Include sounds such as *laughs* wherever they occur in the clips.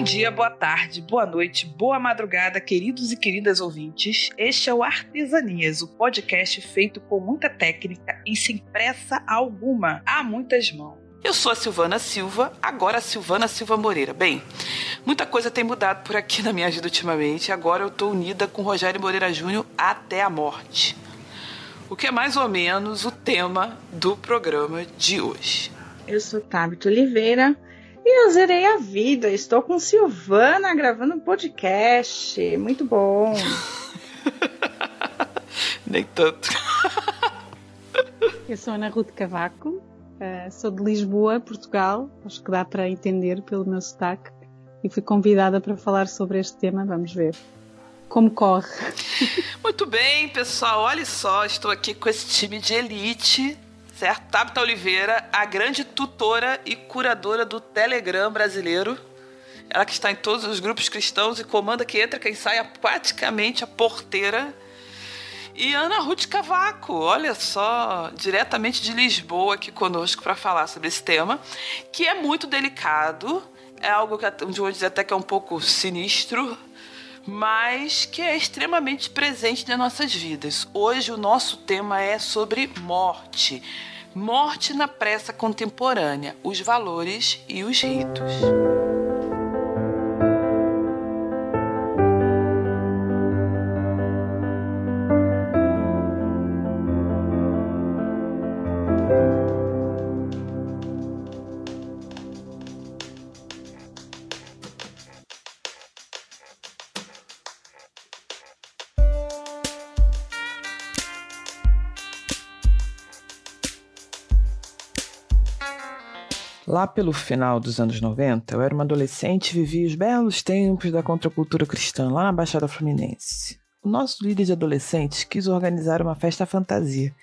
Bom dia, boa tarde, boa noite, boa madrugada, queridos e queridas ouvintes. Este é o Artesanias, o podcast feito com muita técnica e sem pressa alguma, a muitas mãos. Eu sou a Silvana Silva, agora a Silvana Silva Moreira. Bem, muita coisa tem mudado por aqui *laughs* na minha vida ultimamente. Agora eu estou unida com Rogério Moreira Júnior até a morte. O que é mais ou menos o tema do programa de hoje. Eu sou Tabito Oliveira e eu zerei a vida. Estou com Silvana gravando um podcast. Muito bom. *laughs* Nem tanto. eu sou Ana Ruth Cavaco, uh, sou de Lisboa, Portugal. Acho que dá para entender pelo meu sotaque. E fui convidada para falar sobre este tema. Vamos ver como corre. Muito bem, pessoal. Olha só, estou aqui com esse time de elite certo? Tabita Oliveira, a grande tutora e curadora do Telegram brasileiro. Ela que está em todos os grupos cristãos e comanda que entra quem sai, praticamente a porteira. E Ana Ruth Cavaco, olha só, diretamente de Lisboa aqui conosco para falar sobre esse tema, que é muito delicado, é algo que vou dizer até que é um pouco sinistro, mas que é extremamente presente nas nossas vidas. Hoje o nosso tema é sobre morte. Morte na pressa contemporânea, os valores e os ritos. Lá pelo final dos anos 90, eu era uma adolescente e vivia os belos tempos da contracultura cristã lá na Baixada Fluminense. O nosso líder de adolescentes quis organizar uma festa fantasia.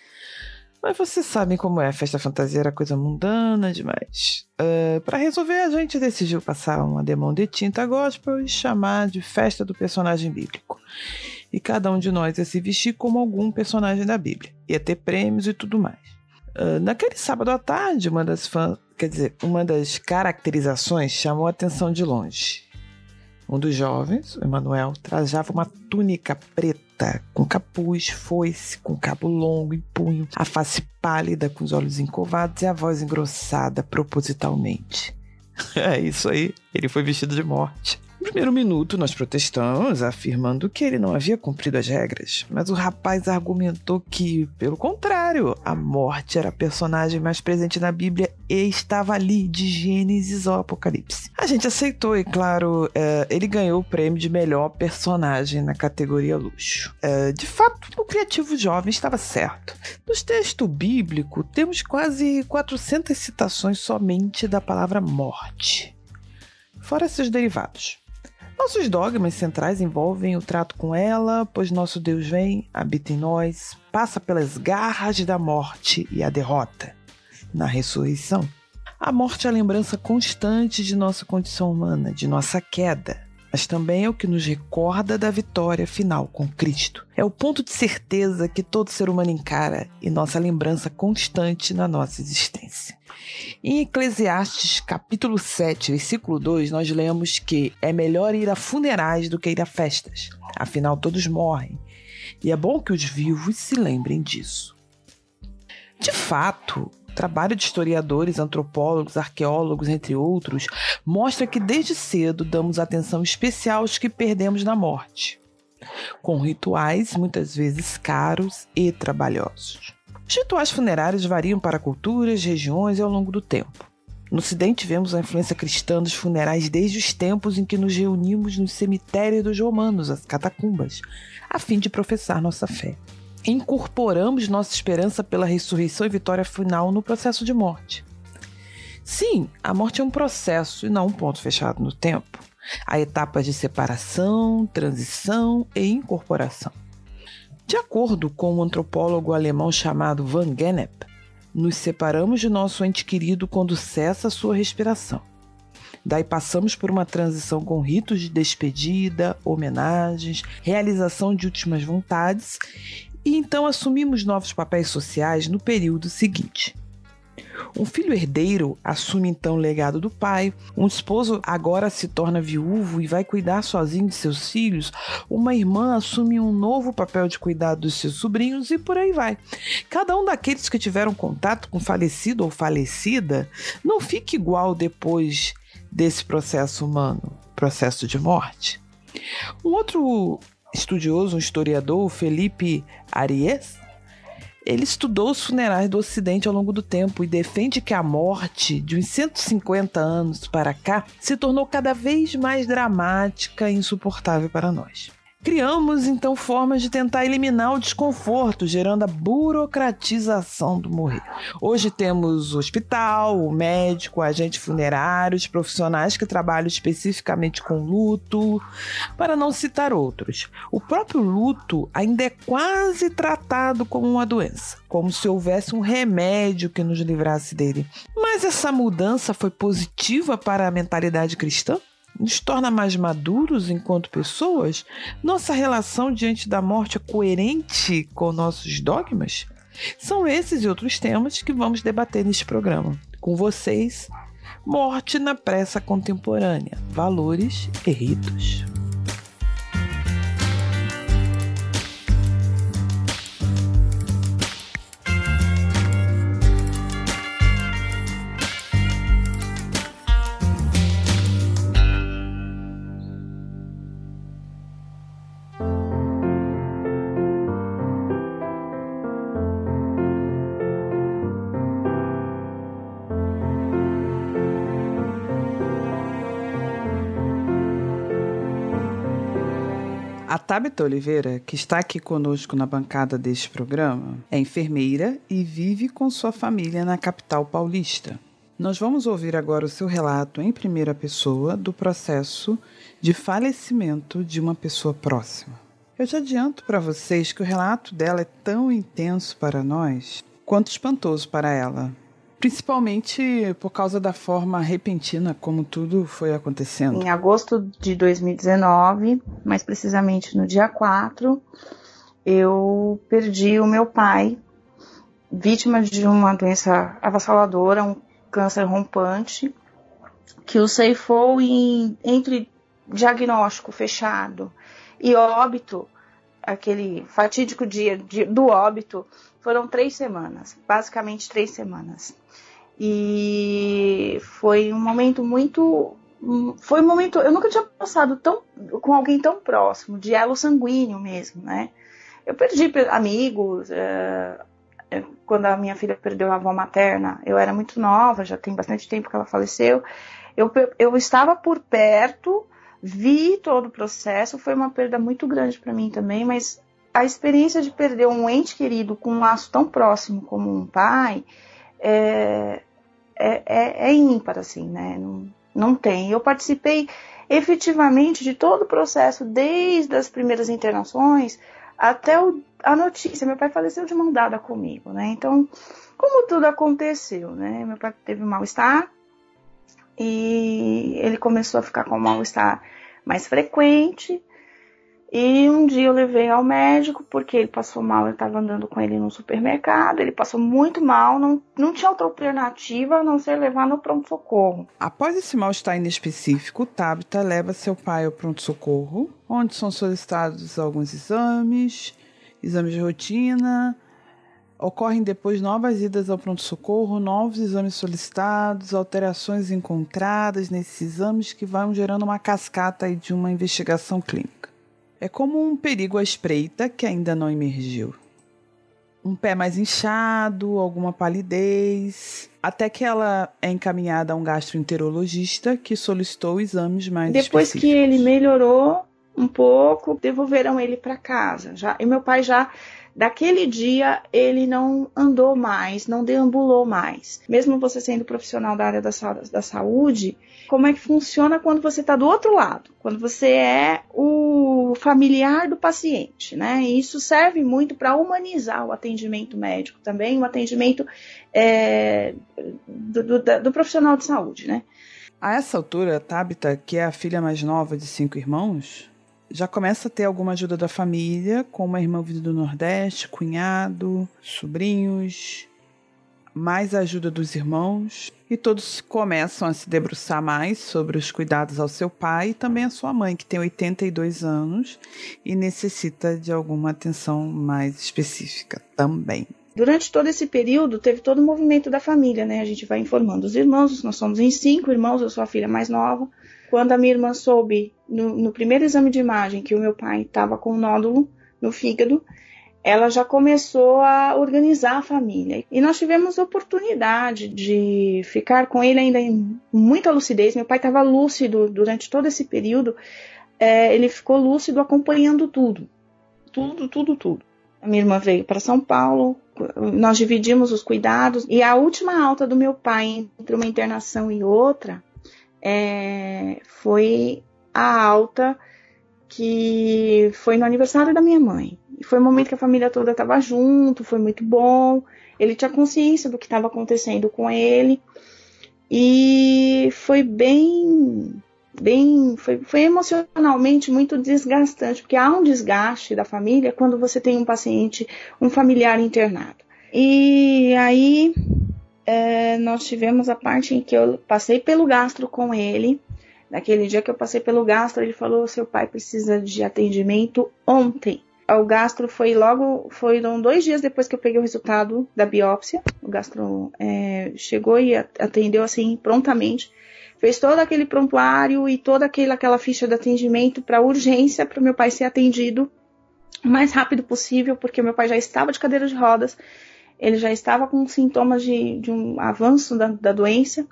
Mas vocês sabem como é, festa fantasia era coisa mundana demais. Uh, Para resolver, a gente decidiu passar uma demão de tinta gospel e chamar de festa do personagem bíblico. E cada um de nós ia se vestir como algum personagem da Bíblia. Ia ter prêmios e tudo mais. Uh, naquele sábado à tarde, uma das fãs Quer dizer, uma das caracterizações chamou a atenção de longe. Um dos jovens, o Emanuel, trajava uma túnica preta, com capuz, foice, com cabo longo e punho, a face pálida, com os olhos encovados e a voz engrossada propositalmente. *laughs* É isso aí, ele foi vestido de morte. No primeiro minuto, nós protestamos, afirmando que ele não havia cumprido as regras, mas o rapaz argumentou que, pelo contrário, a morte era a personagem mais presente na Bíblia e estava ali, de Gênesis ao Apocalipse. A gente aceitou e, claro, é, ele ganhou o prêmio de melhor personagem na categoria luxo. É, de fato, o criativo jovem estava certo. No texto bíblico, temos quase 400 citações somente da palavra morte, fora seus derivados. Nossos dogmas centrais envolvem o trato com ela, pois nosso Deus vem, habita em nós, passa pelas garras da morte e a derrota. Na ressurreição, a morte é a lembrança constante de nossa condição humana, de nossa queda, mas também é o que nos recorda da vitória final com Cristo. É o ponto de certeza que todo ser humano encara e nossa lembrança constante na nossa existência. Em Eclesiastes capítulo 7, versículo 2, nós lemos que é melhor ir a funerais do que ir a festas, afinal todos morrem, e é bom que os vivos se lembrem disso. De fato, o trabalho de historiadores, antropólogos, arqueólogos, entre outros, mostra que desde cedo damos atenção especial aos que perdemos na morte, com rituais muitas vezes caros e trabalhosos. Os rituais funerários variam para culturas, regiões e ao longo do tempo. No Ocidente, vemos a influência cristã dos funerais desde os tempos em que nos reunimos nos cemitérios dos romanos, as catacumbas, a fim de professar nossa fé. Incorporamos nossa esperança pela ressurreição e vitória final no processo de morte. Sim, a morte é um processo e não um ponto fechado no tempo. Há etapas de separação, transição e incorporação. De acordo com um antropólogo alemão chamado Van Gennep, nos separamos de nosso ente querido quando cessa sua respiração. Daí passamos por uma transição com ritos de despedida, homenagens, realização de últimas vontades e então assumimos novos papéis sociais no período seguinte. Um filho herdeiro assume então o legado do pai. Um esposo agora se torna viúvo e vai cuidar sozinho de seus filhos. Uma irmã assume um novo papel de cuidar dos seus sobrinhos e por aí vai. Cada um daqueles que tiveram contato com falecido ou falecida não fica igual depois desse processo humano, processo de morte. Um outro estudioso, um historiador, Felipe Ariès, ele estudou os funerais do Ocidente ao longo do tempo e defende que a morte, de uns 150 anos para cá, se tornou cada vez mais dramática e insuportável para nós. Criamos então formas de tentar eliminar o desconforto, gerando a burocratização do morrer. Hoje temos o hospital, o médico, agente funerário, os profissionais que trabalham especificamente com luto, para não citar outros. O próprio luto ainda é quase tratado como uma doença, como se houvesse um remédio que nos livrasse dele. Mas essa mudança foi positiva para a mentalidade cristã? Nos torna mais maduros enquanto pessoas? Nossa relação diante da morte é coerente com nossos dogmas? São esses e outros temas que vamos debater neste programa. Com vocês, Morte na Pressa Contemporânea: Valores e Ritos. A Tabita Oliveira, que está aqui conosco na bancada deste programa, é enfermeira e vive com sua família na capital paulista. Nós vamos ouvir agora o seu relato em primeira pessoa do processo de falecimento de uma pessoa próxima. Eu já adianto para vocês que o relato dela é tão intenso para nós quanto espantoso para ela, Principalmente por causa da forma repentina como tudo foi acontecendo. Em agosto de 2019, mais precisamente no dia 4, eu perdi o meu pai, vítima de uma doença avassaladora, um câncer rompante, que o ceifou em, entre diagnóstico fechado e óbito, aquele fatídico dia de, do óbito, foram três semanas, basicamente três semanas. E foi um momento muito. Foi um momento. Eu nunca tinha passado tão, com alguém tão próximo, de elo sanguíneo mesmo, né? Eu perdi amigos. É, quando a minha filha perdeu a avó materna, eu era muito nova, já tem bastante tempo que ela faleceu. Eu, eu estava por perto, vi todo o processo, foi uma perda muito grande para mim também, mas a experiência de perder um ente querido com um laço tão próximo como um pai é, é, é, é ímpar, assim, né? Não, não tem. Eu participei efetivamente de todo o processo, desde as primeiras internações até o, a notícia. Meu pai faleceu de mão dada comigo, né? Então, como tudo aconteceu, né? Meu pai teve mal-estar e ele começou a ficar com mal-estar mais frequente. E um dia eu levei ao médico porque ele passou mal, eu estava andando com ele no supermercado, ele passou muito mal, não, não tinha outra alternativa a não ser levar no pronto-socorro. Após esse mal-estar inespecífico, Tabita leva seu pai ao pronto-socorro, onde são solicitados alguns exames, exames de rotina, Ocorrem depois novas idas ao pronto-socorro, novos exames solicitados, alterações encontradas nesses exames que vão gerando uma cascata de uma investigação clínica. É como um perigo à espreita que ainda não emergiu. Um pé mais inchado, alguma palidez, até que ela é encaminhada a um gastroenterologista que solicitou exames mais Depois que ele melhorou um pouco, devolveram ele para casa. Já, e meu pai já Daquele dia ele não andou mais, não deambulou mais. Mesmo você sendo profissional da área da, da saúde, como é que funciona quando você está do outro lado? Quando você é o familiar do paciente, né? E isso serve muito para humanizar o atendimento médico também, o atendimento é, do, do, do profissional de saúde, né? A essa altura, Tabita, que é a filha mais nova de cinco irmãos, já começa a ter alguma ajuda da família, com uma irmã vinda do Nordeste, cunhado, sobrinhos. mais a ajuda dos irmãos e todos começam a se debruçar mais sobre os cuidados ao seu pai e também à sua mãe, que tem 82 anos e necessita de alguma atenção mais específica também. Durante todo esse período, teve todo o movimento da família, né? A gente vai informando os irmãos, nós somos em cinco irmãos, eu sou a filha mais nova. Quando a minha irmã soube, no, no primeiro exame de imagem, que o meu pai estava com um nódulo no fígado, ela já começou a organizar a família. E nós tivemos oportunidade de ficar com ele ainda em muita lucidez. Meu pai estava lúcido durante todo esse período. É, ele ficou lúcido acompanhando tudo. Tudo, tudo, tudo. A minha irmã veio para São Paulo, nós dividimos os cuidados. E a última alta do meu pai entre uma internação e outra é, foi a alta que foi no aniversário da minha mãe. E foi um momento que a família toda estava junto, foi muito bom. Ele tinha consciência do que estava acontecendo com ele. E foi bem bem foi, foi emocionalmente muito desgastante, porque há um desgaste da família quando você tem um paciente, um familiar internado. E aí é, nós tivemos a parte em que eu passei pelo gastro com ele. Naquele dia que eu passei pelo gastro, ele falou: seu pai precisa de atendimento ontem. O gastro foi logo, foram dois dias depois que eu peguei o resultado da biópsia. O gastro é, chegou e atendeu assim prontamente. Fez todo aquele prontuário e toda aquela, aquela ficha de atendimento para urgência para o meu pai ser atendido o mais rápido possível, porque meu pai já estava de cadeira de rodas, ele já estava com sintomas de, de um avanço da, da doença.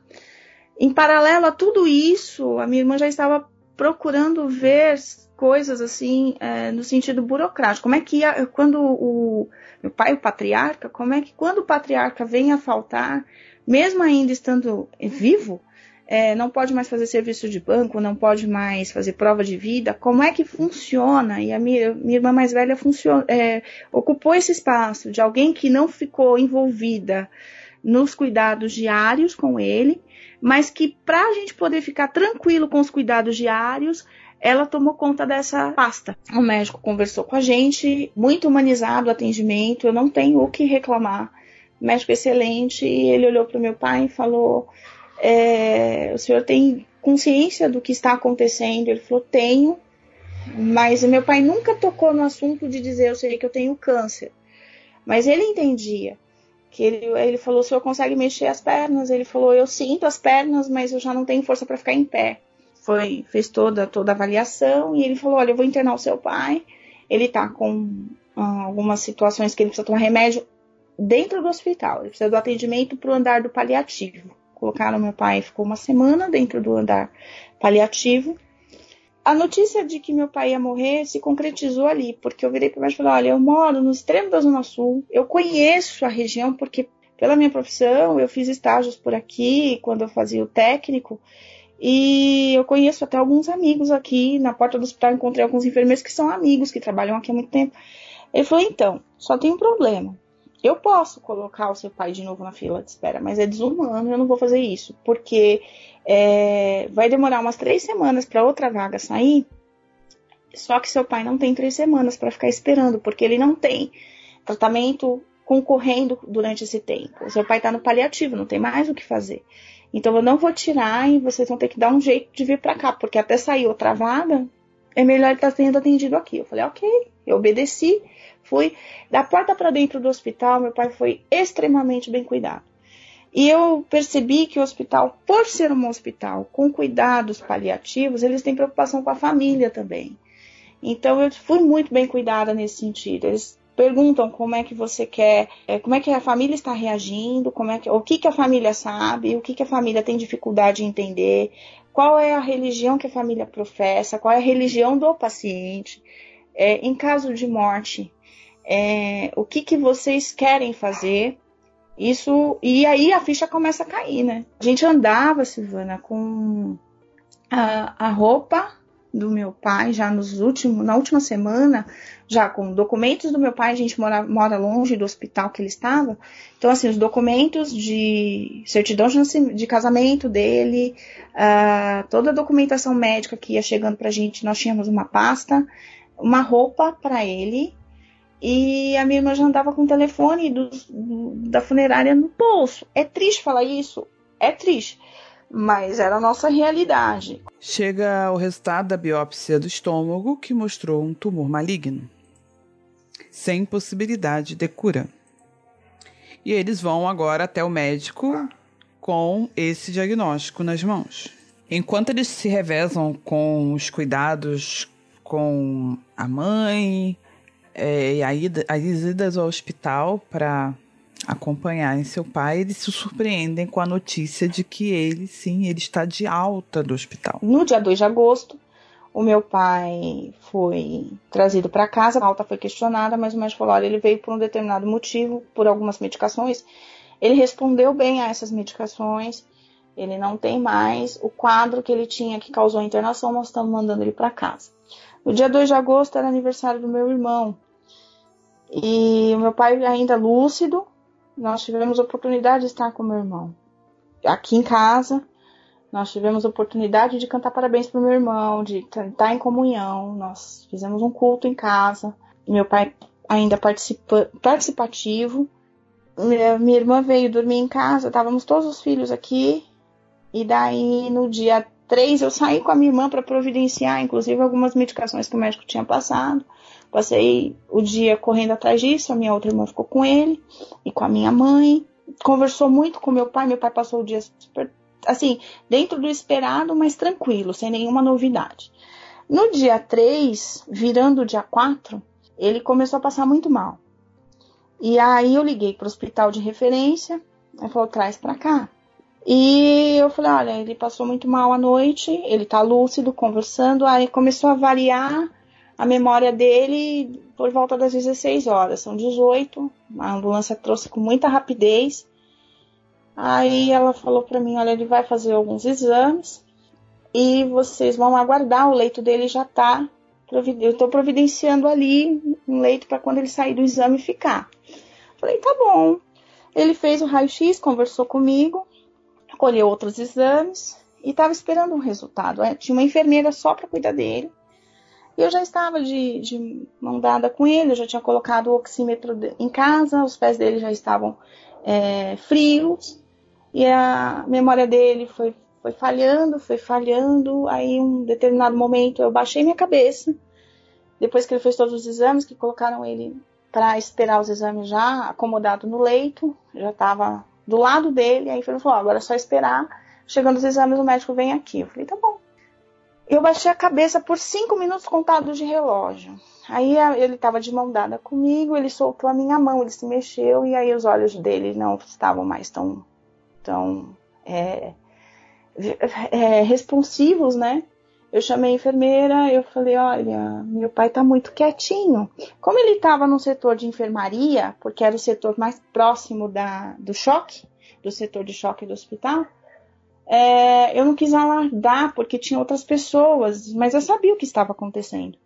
Em paralelo a tudo isso, a minha irmã já estava procurando ver coisas assim é, no sentido burocrático. Como é que ia, quando o meu pai, o patriarca, como é que quando o patriarca vem a faltar, mesmo ainda estando vivo, é, não pode mais fazer serviço de banco, não pode mais fazer prova de vida, como é que funciona? E a minha, minha irmã mais velha é, ocupou esse espaço de alguém que não ficou envolvida nos cuidados diários com ele, mas que para a gente poder ficar tranquilo com os cuidados diários, ela tomou conta dessa pasta. O médico conversou com a gente, muito humanizado o atendimento, eu não tenho o que reclamar. Médico excelente, ele olhou para o meu pai e falou: é, o senhor tem consciência do que está acontecendo? Ele falou, tenho, mas meu pai nunca tocou no assunto de dizer, eu sei que eu tenho câncer. Mas ele entendia. Que ele, ele falou, o senhor consegue mexer as pernas? Ele falou, eu sinto as pernas, mas eu já não tenho força para ficar em pé. Foi, fez toda, toda a avaliação e ele falou, olha, eu vou internar o seu pai. Ele tá com ah, algumas situações que ele precisa tomar remédio dentro do hospital. Ele precisa do atendimento para o andar do paliativo. Colocaram meu pai, ficou uma semana dentro do andar paliativo. A notícia de que meu pai ia morrer se concretizou ali, porque eu virei para baixo e falei: olha, eu moro no extremo da Zona Sul, eu conheço a região, porque pela minha profissão eu fiz estágios por aqui quando eu fazia o técnico. E eu conheço até alguns amigos aqui na porta do hospital. Encontrei alguns enfermeiros que são amigos, que trabalham aqui há muito tempo. Ele falou: então, só tem um problema. Eu posso colocar o seu pai de novo na fila de espera, mas é desumano, eu não vou fazer isso, porque é, vai demorar umas três semanas para outra vaga sair. Só que seu pai não tem três semanas para ficar esperando, porque ele não tem tratamento concorrendo durante esse tempo. O seu pai está no paliativo, não tem mais o que fazer. Então eu não vou tirar e vocês vão ter que dar um jeito de vir para cá, porque até sair outra vaga, é melhor ele estar tá sendo atendido aqui. Eu falei, ok, eu obedeci. Fui da porta para dentro do hospital, meu pai foi extremamente bem cuidado. E eu percebi que o hospital, por ser um hospital com cuidados paliativos, eles têm preocupação com a família também. Então eu fui muito bem cuidada nesse sentido. Eles perguntam como é que você quer, é, como é que a família está reagindo, como é que, o que, que a família sabe, o que, que a família tem dificuldade de entender, qual é a religião que a família professa, qual é a religião do paciente. É, em caso de morte, é, o que, que vocês querem fazer. Isso e aí a ficha começa a cair, né? A gente andava, Silvana, com a, a roupa do meu pai já nos últimos, na última semana, já com documentos do meu pai, a gente mora, mora longe do hospital que ele estava. Então, assim, os documentos de certidão de, casamento dele, uh, toda a documentação médica que ia chegando pra gente, nós tínhamos uma pasta, uma roupa para ele, e a minha irmã já andava com o telefone do, do, da funerária no bolso. É triste falar isso? É triste. Mas era a nossa realidade. Chega o resultado da biópsia do estômago que mostrou um tumor maligno, sem possibilidade de cura. E eles vão agora até o médico com esse diagnóstico nas mãos. Enquanto eles se revezam com os cuidados com a mãe, é, a ida, as idas ao hospital para acompanharem seu pai, eles se surpreendem com a notícia de que ele, sim, ele está de alta do hospital. No dia 2 de agosto, o meu pai foi trazido para casa, a alta foi questionada, mas o médico falou: olha, ele veio por um determinado motivo, por algumas medicações. Ele respondeu bem a essas medicações, ele não tem mais o quadro que ele tinha que causou a internação, nós estamos mandando ele para casa. No dia 2 de agosto era aniversário do meu irmão. E o meu pai ainda lúcido, nós tivemos oportunidade de estar com meu irmão. Aqui em casa, nós tivemos oportunidade de cantar parabéns para meu irmão, de estar em comunhão. Nós fizemos um culto em casa. Meu pai ainda participa, participativo. Minha, minha irmã veio dormir em casa, estávamos todos os filhos aqui. E daí, no dia 3, eu saí com a minha irmã para providenciar, inclusive, algumas medicações que o médico tinha passado. Passei o dia correndo atrás disso, a minha outra irmã ficou com ele e com a minha mãe. Conversou muito com meu pai, meu pai passou o dia super, assim, dentro do esperado, mas tranquilo, sem nenhuma novidade. No dia 3, virando o dia 4, ele começou a passar muito mal. E aí eu liguei para o hospital de referência, ele falou, traz para cá. E eu falei, olha, ele passou muito mal à noite, ele tá lúcido, conversando, aí começou a variar a memória dele por volta das 16 horas, são 18, a ambulância trouxe com muita rapidez. Aí ela falou para mim, olha, ele vai fazer alguns exames e vocês vão aguardar, o leito dele já tá, eu estou providenciando ali um leito para quando ele sair do exame ficar. Falei, tá bom. Ele fez o raio-x, conversou comigo, colheu outros exames e estava esperando um resultado. É, tinha uma enfermeira só para cuidar dele. E eu já estava de, de, mão dada com ele, eu já tinha colocado o oxímetro em casa, os pés dele já estavam é, frios, e a memória dele foi, foi falhando, foi falhando. Aí, em um determinado momento, eu baixei minha cabeça, depois que ele fez todos os exames, que colocaram ele para esperar os exames já acomodado no leito, já estava do lado dele. Aí ele falou: agora é só esperar. Chegando os exames, o médico vem aqui. Eu falei: tá bom. Eu baixei a cabeça por cinco minutos contados de relógio. Aí ele estava de mão dada comigo, ele soltou a minha mão, ele se mexeu e aí os olhos dele não estavam mais tão, tão é, é, responsivos, né? Eu chamei a enfermeira, eu falei, olha, meu pai tá muito quietinho. Como ele estava no setor de enfermaria, porque era o setor mais próximo da, do choque, do setor de choque do hospital, é, eu não quis alardar porque tinha outras pessoas, mas eu sabia o que estava acontecendo.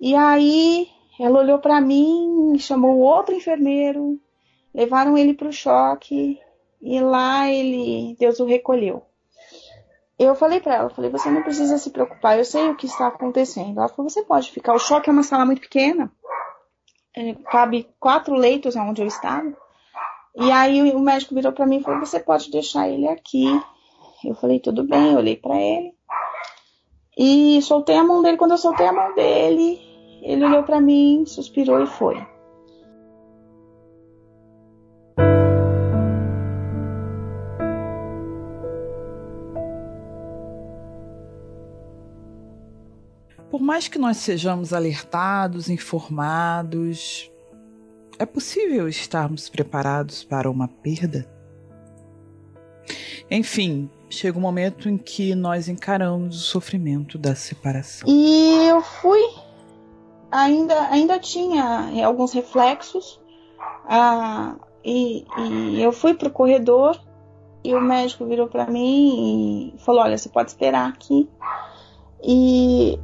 E aí ela olhou para mim, chamou outro enfermeiro, levaram ele para o choque e lá ele, Deus o recolheu eu falei para ela, falei, você não precisa se preocupar, eu sei o que está acontecendo. Ela falou, você pode ficar. O choque é uma sala muito pequena, é, cabe quatro leitos onde eu estava. E aí o médico virou para mim e falou, você pode deixar ele aqui. Eu falei, tudo bem, eu olhei para ele e soltei a mão dele. Quando eu soltei a mão dele, ele olhou para mim, suspirou e foi. Por mais que nós sejamos alertados, informados, é possível estarmos preparados para uma perda? Enfim, chega um momento em que nós encaramos o sofrimento da separação. E eu fui, ainda, ainda tinha é, alguns reflexos, ah, e, e eu fui pro corredor e o médico virou para mim e falou: Olha, você pode esperar aqui. E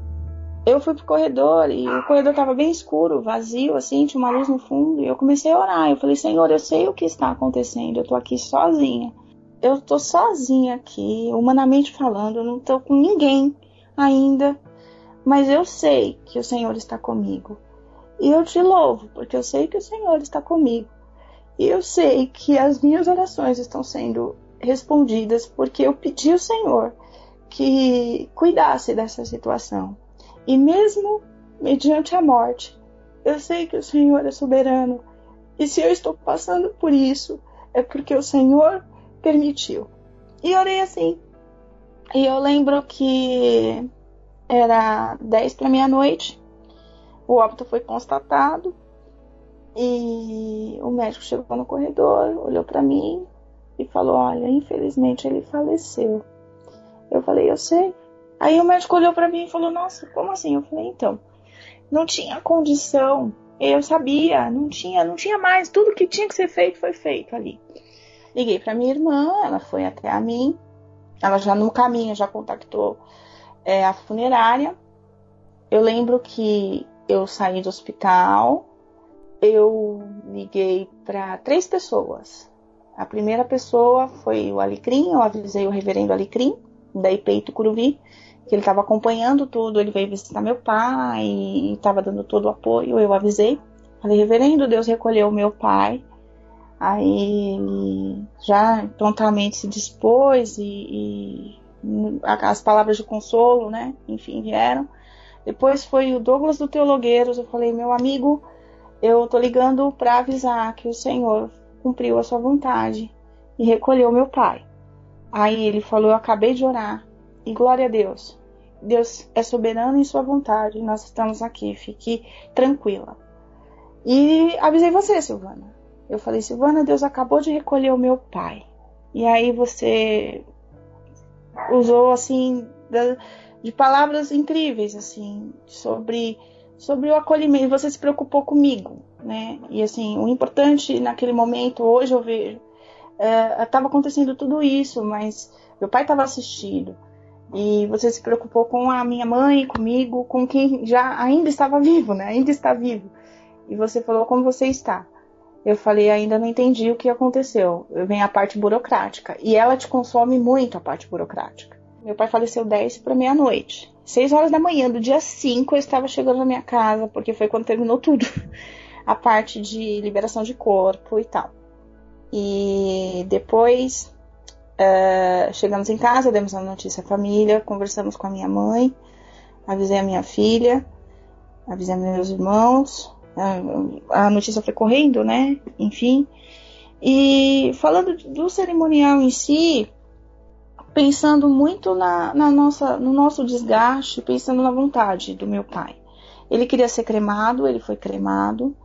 eu fui pro corredor e o corredor tava bem escuro, vazio, assim, tinha uma luz no fundo. E eu comecei a orar. Eu falei, Senhor, eu sei o que está acontecendo. Eu tô aqui sozinha. Eu tô sozinha aqui, humanamente falando. Eu não tô com ninguém ainda. Mas eu sei que o Senhor está comigo. E eu te louvo, porque eu sei que o Senhor está comigo. E eu sei que as minhas orações estão sendo respondidas porque eu pedi ao Senhor que cuidasse dessa situação. E mesmo mediante a morte, eu sei que o Senhor é soberano. E se eu estou passando por isso, é porque o Senhor permitiu. E orei assim. E eu lembro que era 10 para meia-noite. O óbito foi constatado. E o médico chegou no corredor, olhou para mim e falou: Olha, infelizmente ele faleceu. Eu falei: Eu sei. Aí o médico olhou para mim e falou: Nossa, como assim? Eu falei: Então, não tinha condição. Eu sabia, não tinha, não tinha mais. Tudo que tinha que ser feito foi feito ali. Liguei para minha irmã, ela foi até a mim. Ela já no caminho já contactou é, a funerária. Eu lembro que eu saí do hospital, eu liguei para três pessoas. A primeira pessoa foi o Alecrim, eu avisei o reverendo Alecrim, da IPEI Tucuruvi, que ele estava acompanhando tudo, ele veio visitar meu pai e estava dando todo o apoio, eu avisei. Falei, reverendo, Deus recolheu meu pai. Aí ele já prontamente se dispôs e, e as palavras de consolo, né? Enfim, vieram. Depois foi o Douglas do Teologueiros. Eu falei, meu amigo, eu tô ligando para avisar que o Senhor cumpriu a sua vontade e recolheu meu pai. Aí ele falou: Eu acabei de orar e glória a Deus. Deus é soberano em sua vontade. Nós estamos aqui, fique tranquila. E avisei você, Silvana. Eu falei: Silvana, Deus acabou de recolher o meu pai. E aí você usou assim de palavras incríveis assim sobre sobre o acolhimento. Você se preocupou comigo, né? E assim, o importante naquele momento, hoje eu vejo, estava é, acontecendo tudo isso, mas meu pai estava assistido. E você se preocupou com a minha mãe, comigo, com quem já ainda estava *laughs* vivo, né? Ainda está vivo. E você falou como você está. Eu falei, ainda não entendi o que aconteceu. Vem a parte burocrática. E ela te consome muito a parte burocrática. Meu pai faleceu 10 para meia-noite. 6 horas da manhã do dia 5 eu estava chegando na minha casa, porque foi quando terminou tudo. *laughs* A parte de liberação de corpo e tal. E depois uh, chegamos em casa, demos a notícia à família, conversamos com a minha mãe, avisei a minha filha, avisei meus irmãos. Uh, a notícia foi correndo, né? Enfim. E falando do cerimonial em si, pensando muito na, na, nossa, no nosso desgaste, pensando na vontade do meu pai. Ele queria ser cremado, ele foi cremado.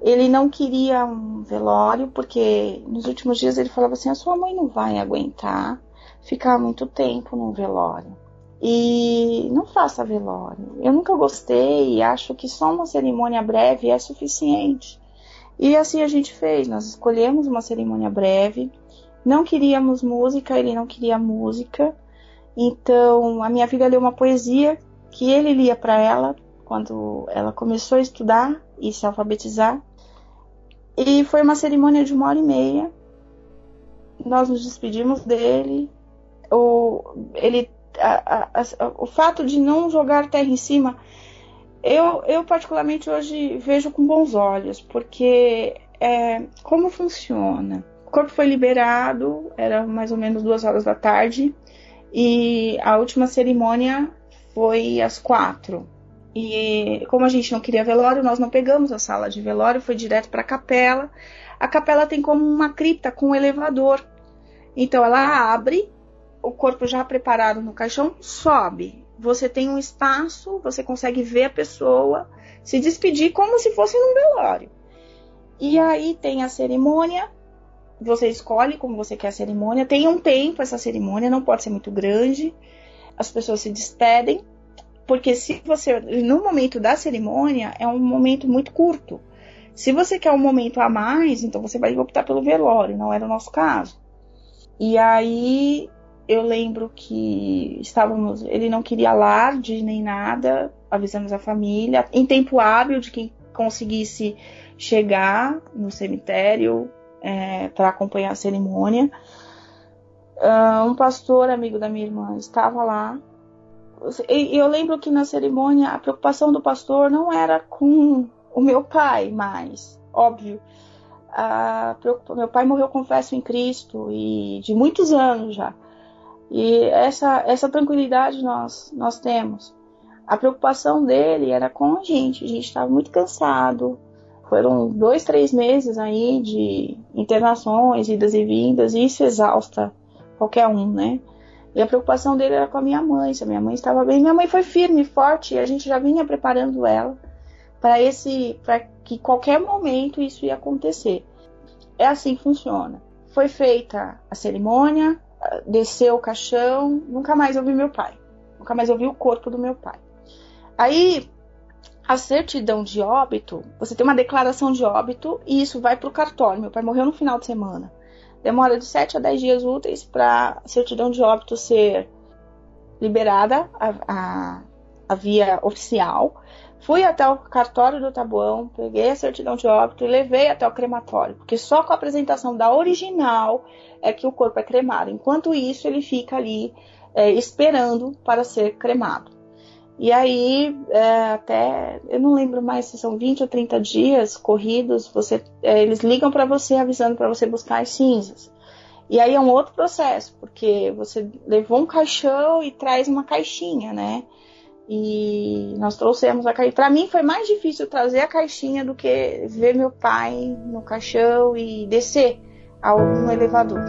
Ele não queria um velório, porque nos últimos dias ele falava assim: a sua mãe não vai aguentar ficar muito tempo num velório. E não faça velório. Eu nunca gostei e acho que só uma cerimônia breve é suficiente. E assim a gente fez. Nós escolhemos uma cerimônia breve não queríamos música, ele não queria música. Então, a minha filha leu uma poesia que ele lia para ela quando ela começou a estudar e se alfabetizar. E foi uma cerimônia de uma hora e meia. Nós nos despedimos dele. O, ele, a, a, o fato de não jogar terra em cima, eu, eu particularmente hoje vejo com bons olhos, porque é, como funciona? corpo foi liberado, era mais ou menos duas horas da tarde, e a última cerimônia foi às quatro. E como a gente não queria velório, nós não pegamos a sala de velório, foi direto para a capela. A capela tem como uma cripta com um elevador. Então ela abre, o corpo já preparado no caixão sobe. Você tem um espaço, você consegue ver a pessoa, se despedir como se fosse num velório. E aí tem a cerimônia, você escolhe como você quer a cerimônia. Tem um tempo essa cerimônia, não pode ser muito grande. As pessoas se despedem, porque se você no momento da cerimônia é um momento muito curto. Se você quer um momento a mais, então você vai optar pelo velório, não era o nosso caso. E aí eu lembro que estávamos, ele não queria alarde nem nada, avisamos a família em tempo hábil de quem conseguisse chegar no cemitério é, para acompanhar a cerimônia. Uh, um pastor amigo da minha irmã estava lá. E eu lembro que na cerimônia a preocupação do pastor não era com o meu pai mais, óbvio. Ah, meu pai morreu, confesso, em Cristo e de muitos anos já. E essa, essa tranquilidade nós, nós temos. A preocupação dele era com a gente. A gente estava muito cansado. Foram dois, três meses aí de internações, idas e vindas, e isso exausta qualquer um, né? E a preocupação dele era com a minha mãe, se a minha mãe estava bem. Minha mãe foi firme, forte, e a gente já vinha preparando ela para esse, para que qualquer momento isso ia acontecer. É assim que funciona. Foi feita a cerimônia, desceu o caixão, nunca mais ouvi meu pai. Nunca mais ouvi o corpo do meu pai. Aí, a certidão de óbito, você tem uma declaração de óbito e isso vai para o cartório. Meu pai morreu no final de semana. Demora de 7 a 10 dias úteis para a certidão de óbito ser liberada, a, a, a via oficial. Fui até o cartório do Tabuão, peguei a certidão de óbito e levei até o crematório, porque só com a apresentação da original é que o corpo é cremado. Enquanto isso, ele fica ali é, esperando para ser cremado. E aí, é, até, eu não lembro mais se são 20 ou 30 dias corridos, você, é, eles ligam para você avisando para você buscar as cinzas. E aí é um outro processo, porque você levou um caixão e traz uma caixinha, né? E nós trouxemos a caixinha. Para mim foi mais difícil trazer a caixinha do que ver meu pai no caixão e descer ao, no elevador.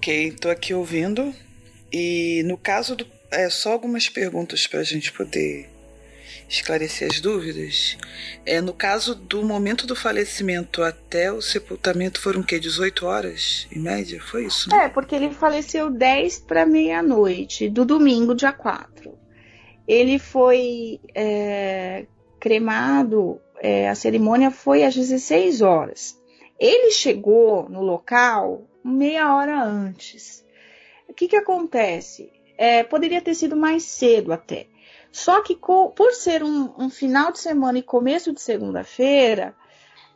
Ok, estou aqui ouvindo. E no caso do. É só algumas perguntas para a gente poder esclarecer as dúvidas. É, no caso do momento do falecimento até o sepultamento foram o quê? 18 horas, em média? Foi isso, né? É, porque ele faleceu 10 para meia-noite, do domingo, dia 4. Ele foi é, cremado, é, a cerimônia foi às 16 horas. Ele chegou no local meia hora antes. O que, que acontece? É, poderia ter sido mais cedo até. Só que por ser um, um, final de semana e começo de segunda-feira,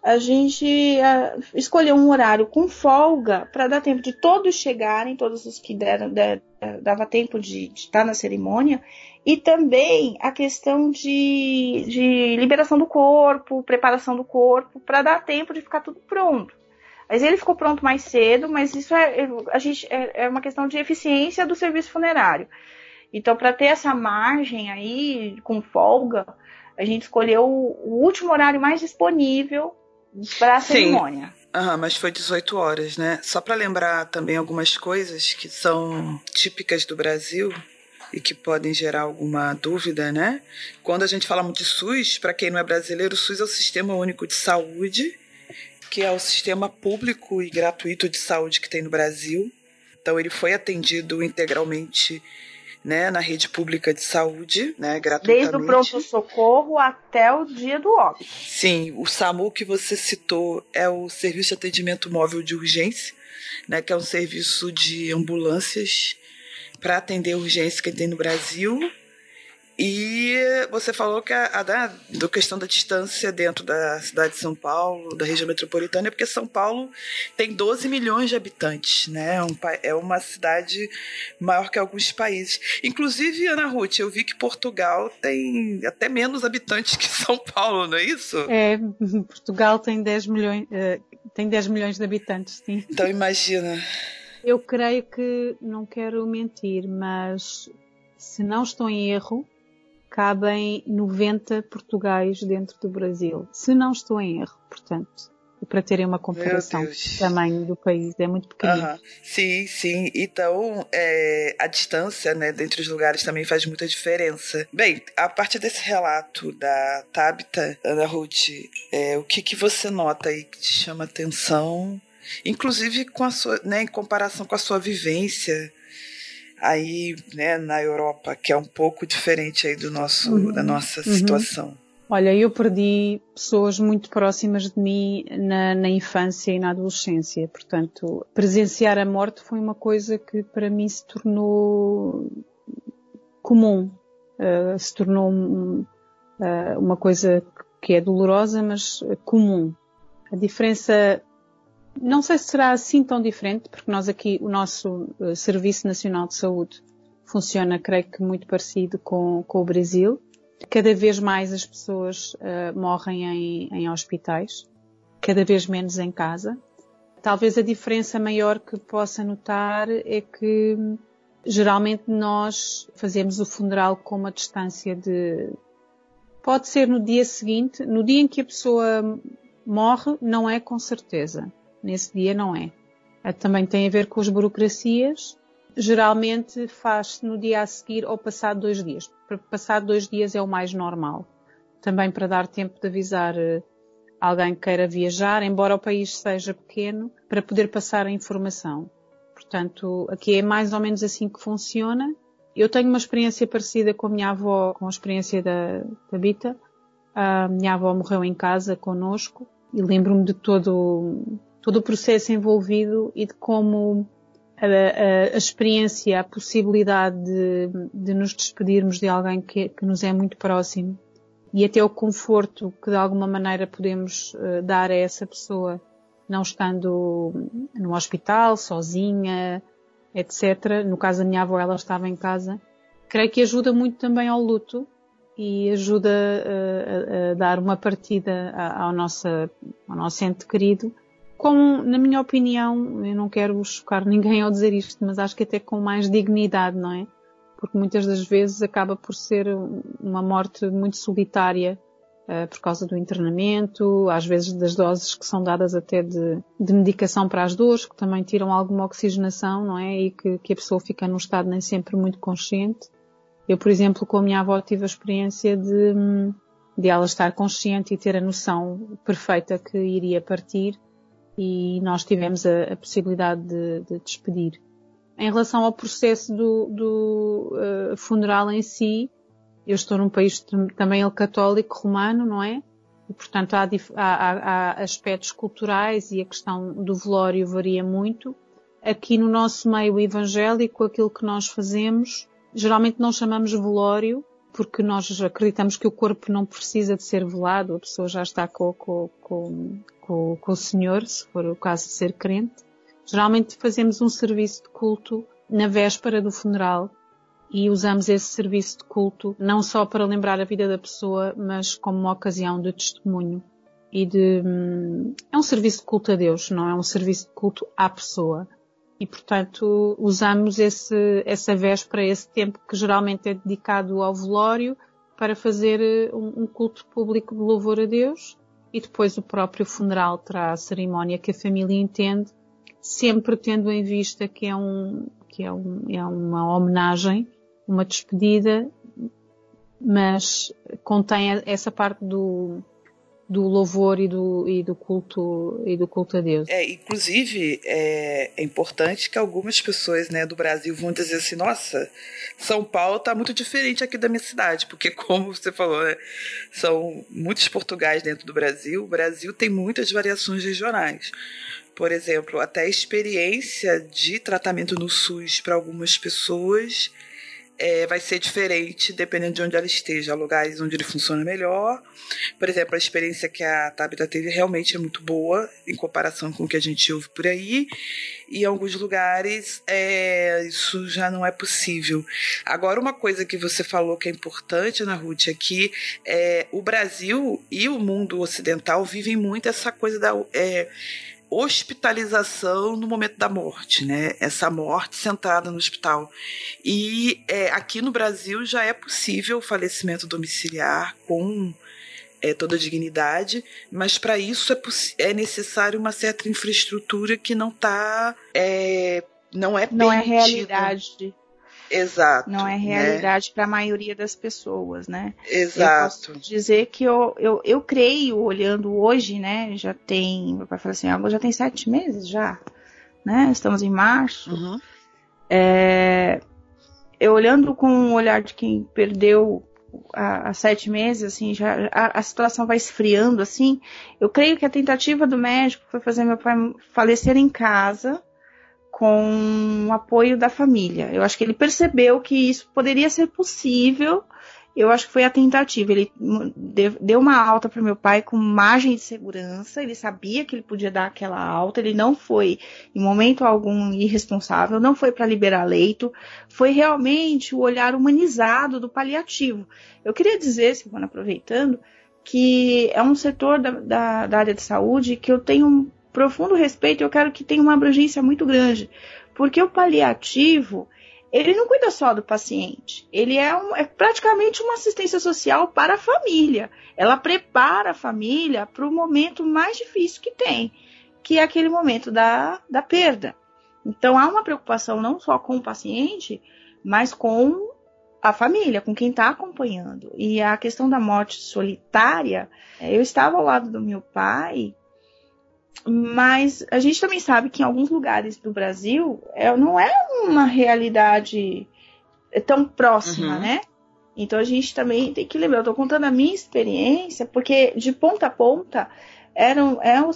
a gente uh, escolheu um horário com folga para dar tempo de todos chegarem, todos os que deram, der, dava tempo de, estar na cerimônia, e também a questão de, de liberação do corpo, preparação do corpo, para dar tempo de ficar tudo pronto. Mas ele ficou pronto mais cedo, mas isso é, a gente, é, é uma questão de eficiência do serviço funerário. Então, para ter essa margem aí, com folga, a gente escolheu o, último horário mais disponível para a cerimônia. Uhum, mas foi 18 horas, né? Só para lembrar também algumas coisas que são típicas do Brasil e que podem gerar alguma dúvida, né? Quando a gente fala muito de SUS, para quem não é brasileiro, o SUS é o Sistema Único de Saúde que é o sistema público e gratuito de saúde que tem no Brasil. Então ele foi atendido integralmente né, na rede pública de saúde, né, gratuitamente. Desde o pronto-socorro até o dia do óbito. Sim, o SAMU que você citou é o Serviço de Atendimento Móvel de Urgência, né, que é um serviço de ambulâncias para atender urgência que tem no Brasil e você falou que a, a da, do questão da distância dentro da cidade de São Paulo, da região metropolitana, é porque São Paulo tem 12 milhões de habitantes, né? É um, é uma cidade maior que alguns países. Inclusive, Ana Ruth, eu vi que Portugal tem até menos habitantes que São Paulo, não é isso? É, *laughs* Portugal tem 10 milhões, uh, tem 10 milhões de habitantes, sim. Então imagina. Eu creio que, não quero mentir, mas se não estou em erro, cabem 90 portugais dentro do Brasil. Se não estou em erro, portanto, para terem uma comparação do tamanho do país, é muito pequenino. Uhum. Sim, sim. Então, é, a distância né, dentre os lugares também faz muita diferença. Bem, a partir desse relato da Tabita, Ana Ruth, é, o que, que você nota aí que te chama atenção? Inclusive com a sua, né, em comparação com a sua vivência aí, né, na Europa, que é um pouco diferente aí do nosso, uhum. da nossa uhum. situação. Olha, eu perdi pessoas muito próximas de mim na, na, infância e na adolescência. Portanto, presenciar a morte foi uma coisa que para mim se tornou comum. Uh, se tornou uh, uma coisa que é dolorosa, mas comum. A diferença, não sei se será assim tão diferente, porque nós aqui, o nosso uh, Serviço Nacional de Saúde funciona, creio que, muito parecido com, com o Brasil Cada vez mais as pessoas uh, morrem em, em hospitais, cada vez menos em casa. Talvez a diferença maior que possa notar é que geralmente nós fazemos o funeral com uma distância de. Pode ser no dia seguinte, no dia em que a pessoa morre, não é com certeza. Nesse dia não é. Também tem a ver com as burocracias geralmente faz-se no dia a seguir ou passado dois dias. Passado dois dias é o mais normal. Também para dar tempo de avisar eh, alguém que queira viajar, embora o país seja pequeno, para poder passar a informação. Portanto, aqui é mais ou menos assim que funciona. Eu tenho uma experiência parecida com a minha avó, com a experiência da, da Bita. A minha avó morreu em casa conosco e lembro-me de todo, todo o processo envolvido e de como a, a, a, experiência, a possibilidade de, de, nos despedirmos de alguém que, que, nos é muito próximo e até o conforto que de alguma maneira podemos uh, dar a essa pessoa, não estando no hospital, sozinha, etc. No caso da minha avó, ela estava em casa. Creio que ajuda muito também ao luto e ajuda uh, a, a, dar uma partida nossa, ao nosso ente querido com, na minha opinião, eu não quero chocar ninguém ao dizer isto, mas acho que até com mais dignidade, não é? Porque muitas das vezes acaba por ser uma morte muito solitária uh, por causa do internamento, às vezes das doses que são dadas até de, de, medicação para as dores, que também tiram alguma oxigenação, não é? E que, que a pessoa fica num estado nem sempre muito consciente. Eu, por exemplo, com a minha avó tive a experiência de, de ela estar consciente e ter a noção perfeita que iria partir e nós tivemos a, a possibilidade de, de, despedir. Em relação ao processo do, do uh, funeral em si, eu estou num país também católico romano, não é? E, portanto, há, há, há, aspectos culturais e a questão do velório varia muito. Aqui no nosso meio evangélico, aquilo que nós fazemos, geralmente não chamamos velório, porque nós acreditamos que o corpo não precisa de ser velado, a pessoa já está com, com, com, com o Senhor, se for o caso de ser crente. Geralmente fazemos um serviço de culto na véspera do funeral e usamos esse serviço de culto não só para lembrar a vida da pessoa, mas como uma ocasião de testemunho e de hum, é um serviço de culto a Deus, não é um serviço de culto à pessoa. E portanto usamos esse, essa véspera, esse tempo que geralmente é dedicado ao velório para fazer eh, um, um culto público de louvor a Deus e depois o próprio funeral terá a cerimónia que a família entende, sempre tendo em vista que é, um, que é, um, é uma homenagem, uma despedida, mas contém essa parte do, do louvor e do, e do culto e do culto a Deus. É, inclusive é, é, importante que algumas pessoas né, do Brasil vão dizer assim, nossa, São Paulo está muito diferente aqui da minha cidade, porque *laughs* como você falou, né, são muitos portugais dentro do Brasil, o Brasil tem muitas variações regionais. Por exemplo, até a experiência de tratamento no SUS para algumas pessoas é, vai ser diferente dependendo de onde ela esteja. Lugares onde ele funciona melhor. Por exemplo, a experiência que a Tabita teve realmente é muito boa em comparação com o que a gente ouve por aí. E em alguns lugares é, isso já não é possível. Agora, uma coisa que você falou que é importante, Ana Ruth, é que é, o Brasil e o mundo ocidental vivem muito essa coisa da. É, hospitalização no momento da morte, né? Essa morte sentada no hospital. E é, aqui no Brasil já é possível o falecimento domiciliar com é, toda a dignidade, mas para isso é, é necessário uma certa infraestrutura que não está é, não é não é realidade Exato. Não é né? realidade né? para a maioria das pessoas, né? Exato. Eu posso dizer que eu, eu, eu creio, olhando hoje, né? Já tem, meu pai falou assim, já tem sete meses já, né? Estamos em março. Uhum. É, eu olhando com o olhar de quem perdeu há, sete meses, assim, já a, a, situação vai esfriando, assim. Eu creio que a tentativa do médico foi fazer meu pai falecer em casa com o apoio da família. Eu acho que ele percebeu que isso poderia ser possível. Eu acho que foi a tentativa. Ele deu uma alta para meu pai com margem de segurança. Ele sabia que ele podia dar aquela alta. Ele não foi, em momento algum, irresponsável. Não foi para liberar leito. Foi realmente o olhar humanizado do paliativo. Eu queria dizer, Silvana, aproveitando, que é um setor da, da, da área de saúde que eu tenho profundo respeito, eu quero que tenha uma abrangência muito grande, porque o paliativo ele não cuida só do paciente, ele é, um, é praticamente uma assistência social para a família. Ela prepara a família para o momento mais difícil que tem, que é aquele momento da, da perda. Então há uma preocupação não só com o paciente, mas com a família, com quem está acompanhando. E a questão da morte solitária, eu estava ao lado do meu pai mas a gente também sabe que em alguns lugares do Brasil é, não é uma realidade tão próxima, uhum. né? Então a gente também tem que lembrar. Eu estou contando a minha experiência, porque de ponta a ponta eram, eram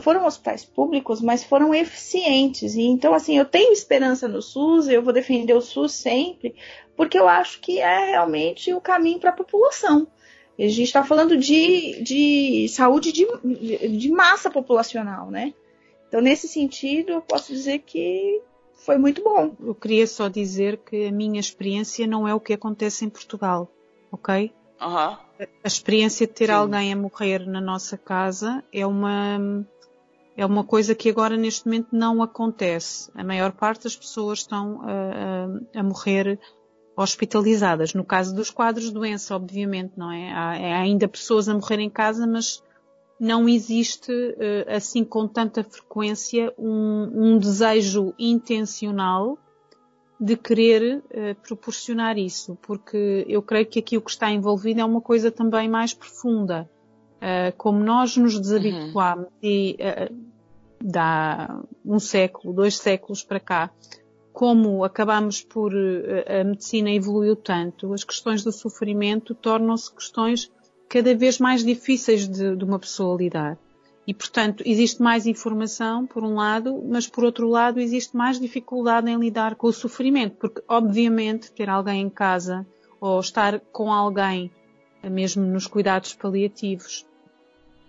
foram hospitais públicos, mas foram eficientes. E então, assim, eu tenho esperança no SUS, eu vou defender o SUS sempre, porque eu acho que é realmente o caminho para a população. A gente está falando de, de saúde de, de massa populacional, né? Então, nesse sentido, eu posso dizer que foi muito bom. Eu queria só dizer que a minha experiência não é o que acontece em Portugal, ok? Uhum. A experiência de ter Sim. alguém a morrer na nossa casa é uma é uma coisa que agora neste momento não acontece. A maior parte das pessoas estão a, a, a morrer hospitalizadas. No caso dos quadros de doença, obviamente, não é? Há, há ainda pessoas a morrer em casa, mas não existe eh, assim com tanta frequência um, um desejo intencional de querer uh, proporcionar isso, porque eu creio que aqui o que está envolvido é uma coisa também mais profunda. Uh, como nós nos desabituámos uhum. e dá um século, dois séculos para cá, como acabamos por eh, a medicina evoluiu tanto, as questões do sofrimento tornam-se questões cada vez mais difíceis de, de, uma pessoa lidar. E, portanto, existe mais informação, por um lado, mas, por outro lado, existe mais dificuldade em lidar com o sofrimento, porque, obviamente, ter alguém em casa ou estar com alguém, mesmo nos cuidados paliativos,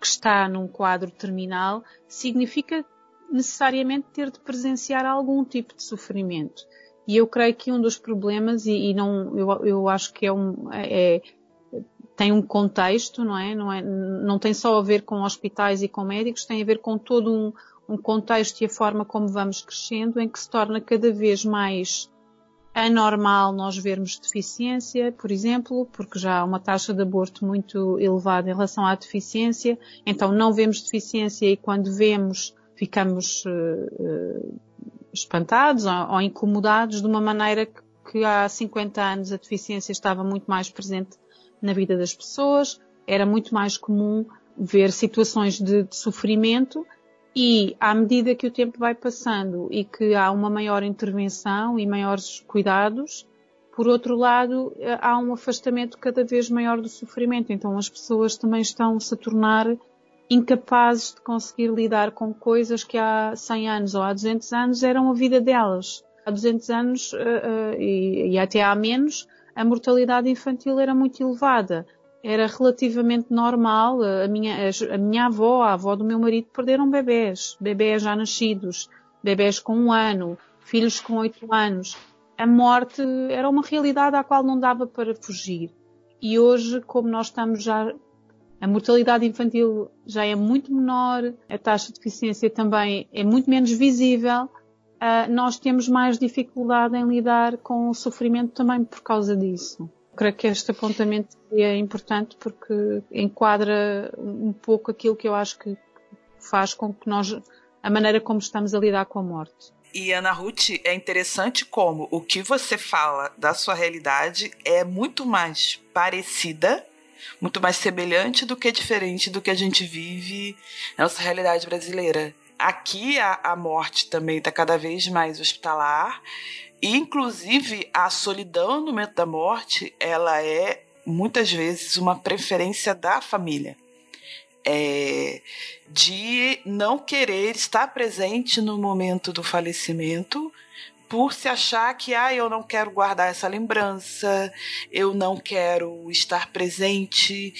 que está num quadro terminal, significa necessariamente ter de presenciar algum tipo de sofrimento. E eu creio que um dos problemas, e, e não, eu, eu, acho que é um, é, tem um contexto, não é? não é? Não tem só a ver com hospitais e com médicos, tem a ver com todo um, um contexto e a forma como vamos crescendo, em que se torna cada vez mais anormal nós vermos deficiência, por exemplo, porque já há uma taxa de aborto muito elevada em relação à deficiência, então não vemos deficiência e quando vemos ficamos uh, espantados ou, ou, incomodados de uma maneira que, que há 50 anos a deficiência estava muito mais presente na vida das pessoas, era muito mais comum ver situações de, de sofrimento e à medida que o tempo vai passando e que há uma maior intervenção e maiores cuidados, por outro lado, eh, há um afastamento cada vez maior do sofrimento. Então as pessoas também estão-se a tornar incapazes de conseguir lidar com coisas que há 100 anos ou há 200 anos eram a vida delas. Há 200 anos uh, uh, e, e, até há menos, a mortalidade infantil era muito elevada. Era relativamente normal. A minha, a minha avó, a avó do meu marido, perderam bebés. Bebés já nascidos, bebés com um ano, filhos com oito anos. A morte era uma realidade à qual não dava para fugir. E hoje, como nós estamos já a mortalidade infantil já é muito menor, a taxa de deficiência também é muito menos visível. Uh, nós temos mais dificuldade em lidar com o sofrimento também por causa disso. creio que este apontamento é importante porque enquadra um pouco aquilo que eu acho que faz com que nós, a maneira como estamos a lidar com a morte. E Ana Ruth, é interessante como o que você fala da sua realidade é muito mais parecida, muito mais semelhante do que diferente do que a gente vive na nossa realidade brasileira. Aqui a, a morte também está cada vez mais hospitalar, e inclusive a solidão no momento da morte, ela é muitas vezes uma preferência da família é, de não querer estar presente no momento do falecimento por se achar que ah, eu não quero guardar essa lembrança, eu não quero estar presente,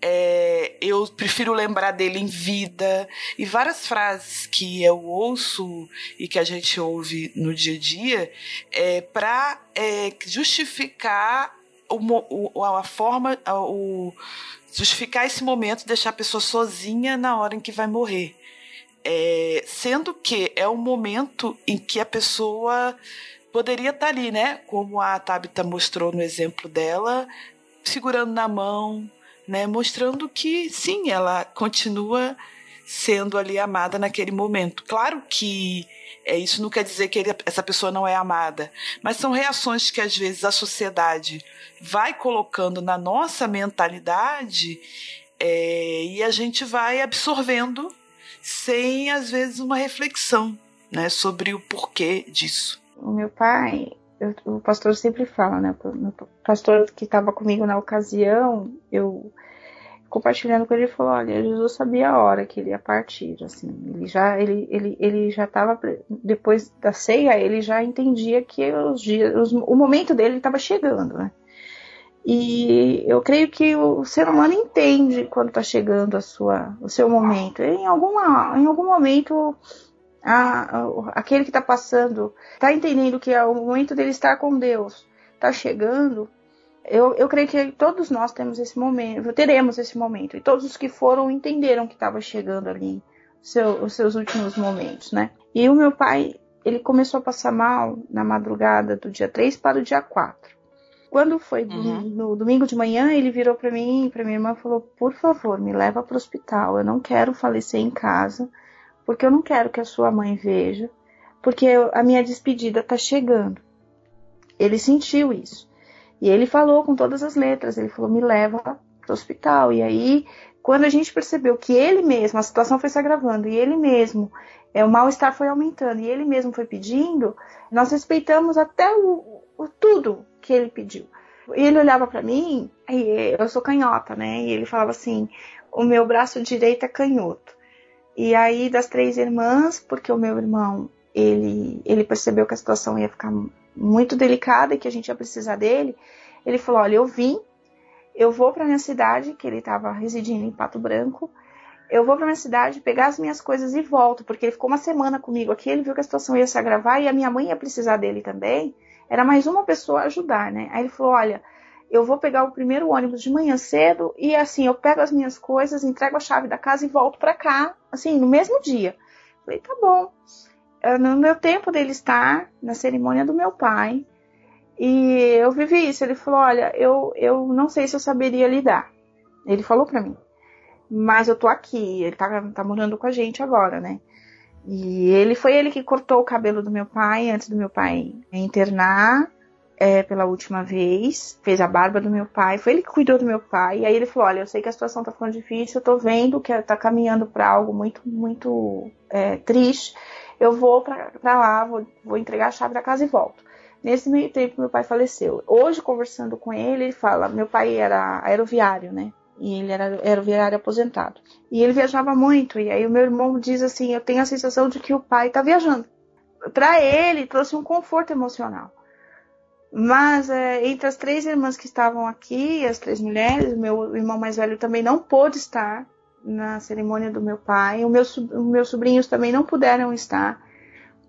é, eu prefiro lembrar dele em vida. E várias frases que eu ouço e que a gente ouve no dia a dia é, para é, justificar a forma, o, justificar esse momento, deixar a pessoa sozinha na hora em que vai morrer. É, sendo que é um momento em que a pessoa poderia estar ali, né? Como a Tabitha mostrou no exemplo dela, segurando na mão, né? Mostrando que sim, ela continua sendo ali amada naquele momento. Claro que é, isso não quer dizer que ele, essa pessoa não é amada, mas são reações que às vezes a sociedade vai colocando na nossa mentalidade é, e a gente vai absorvendo sem às vezes uma reflexão né, sobre o porquê disso. O meu pai, eu, o pastor sempre fala, né? O pastor que estava comigo na ocasião, eu compartilhando com ele, ele falou: olha, Jesus sabia a hora que ele ia partir, assim, ele já, ele, ele, ele já estava depois da ceia, ele já entendia que os dias, os, o momento dele estava chegando, né? E eu creio que o ser humano entende quando está chegando a sua, o seu momento. Em, alguma, em algum momento, a, a, aquele que está passando está entendendo que é o momento dele estar com Deus está chegando. Eu, eu creio que todos nós temos esse momento, teremos esse momento. E todos os que foram entenderam que estava chegando ali seu, os seus últimos momentos, né? E o meu pai, ele começou a passar mal na madrugada do dia 3 para o dia 4. Quando foi uhum. no domingo de manhã, ele virou para mim, para minha irmã, e falou: "Por favor, me leva para o hospital. Eu não quero falecer em casa, porque eu não quero que a sua mãe veja, porque a minha despedida está chegando." Ele sentiu isso. E ele falou com todas as letras, ele falou: me leva para o hospital. E aí, quando a gente percebeu que ele mesmo, a situação foi se agravando, e ele mesmo, é, o mal-estar foi aumentando, e ele mesmo foi pedindo, nós respeitamos até o, o tudo que ele pediu. E ele olhava para mim, e eu sou canhota, né? E ele falava assim: o meu braço direito é canhoto. E aí, das três irmãs, porque o meu irmão, ele, ele percebeu que a situação ia ficar muito delicada e que a gente ia precisar dele, ele falou: Olha, eu vim, eu vou para minha cidade, que ele estava residindo em Pato Branco, eu vou para minha cidade pegar as minhas coisas e volto, porque ele ficou uma semana comigo aqui, ele viu que a situação ia se agravar e a minha mãe ia precisar dele também. Era mais uma pessoa ajudar, né? Aí ele falou: Olha, eu vou pegar o primeiro ônibus de manhã cedo e assim, eu pego as minhas coisas, entrego a chave da casa e volto para cá, assim, no mesmo dia. falei: Tá bom. É, no meu tempo dele estar na cerimônia do meu pai. E eu vivi isso. Ele falou: Olha, eu, eu não sei se eu saberia lidar. Ele falou para mim. Mas eu tô aqui. Ele tá, tá morando com a gente agora, né? E ele foi ele que cortou o cabelo do meu pai antes do meu pai internar é, pela última vez. Fez a barba do meu pai. Foi ele que cuidou do meu pai. E aí ele falou: Olha, eu sei que a situação tá ficando difícil. Eu tô vendo que tá caminhando para algo muito, muito é, triste eu vou para lá, vou, vou entregar a chave da casa e volto. Nesse meio tempo, meu pai faleceu. Hoje, conversando com ele, ele fala: meu pai era aeroviário, né? E ele era aeroviário aposentado. E ele viajava muito. E aí, o meu irmão diz assim: eu tenho a sensação de que o pai está viajando. Para ele, trouxe um conforto emocional. Mas é, entre as três irmãs que estavam aqui, as três mulheres, meu irmão mais velho também não pôde estar na cerimônia do meu pai. O meu, os meus sobrinhos também não puderam estar,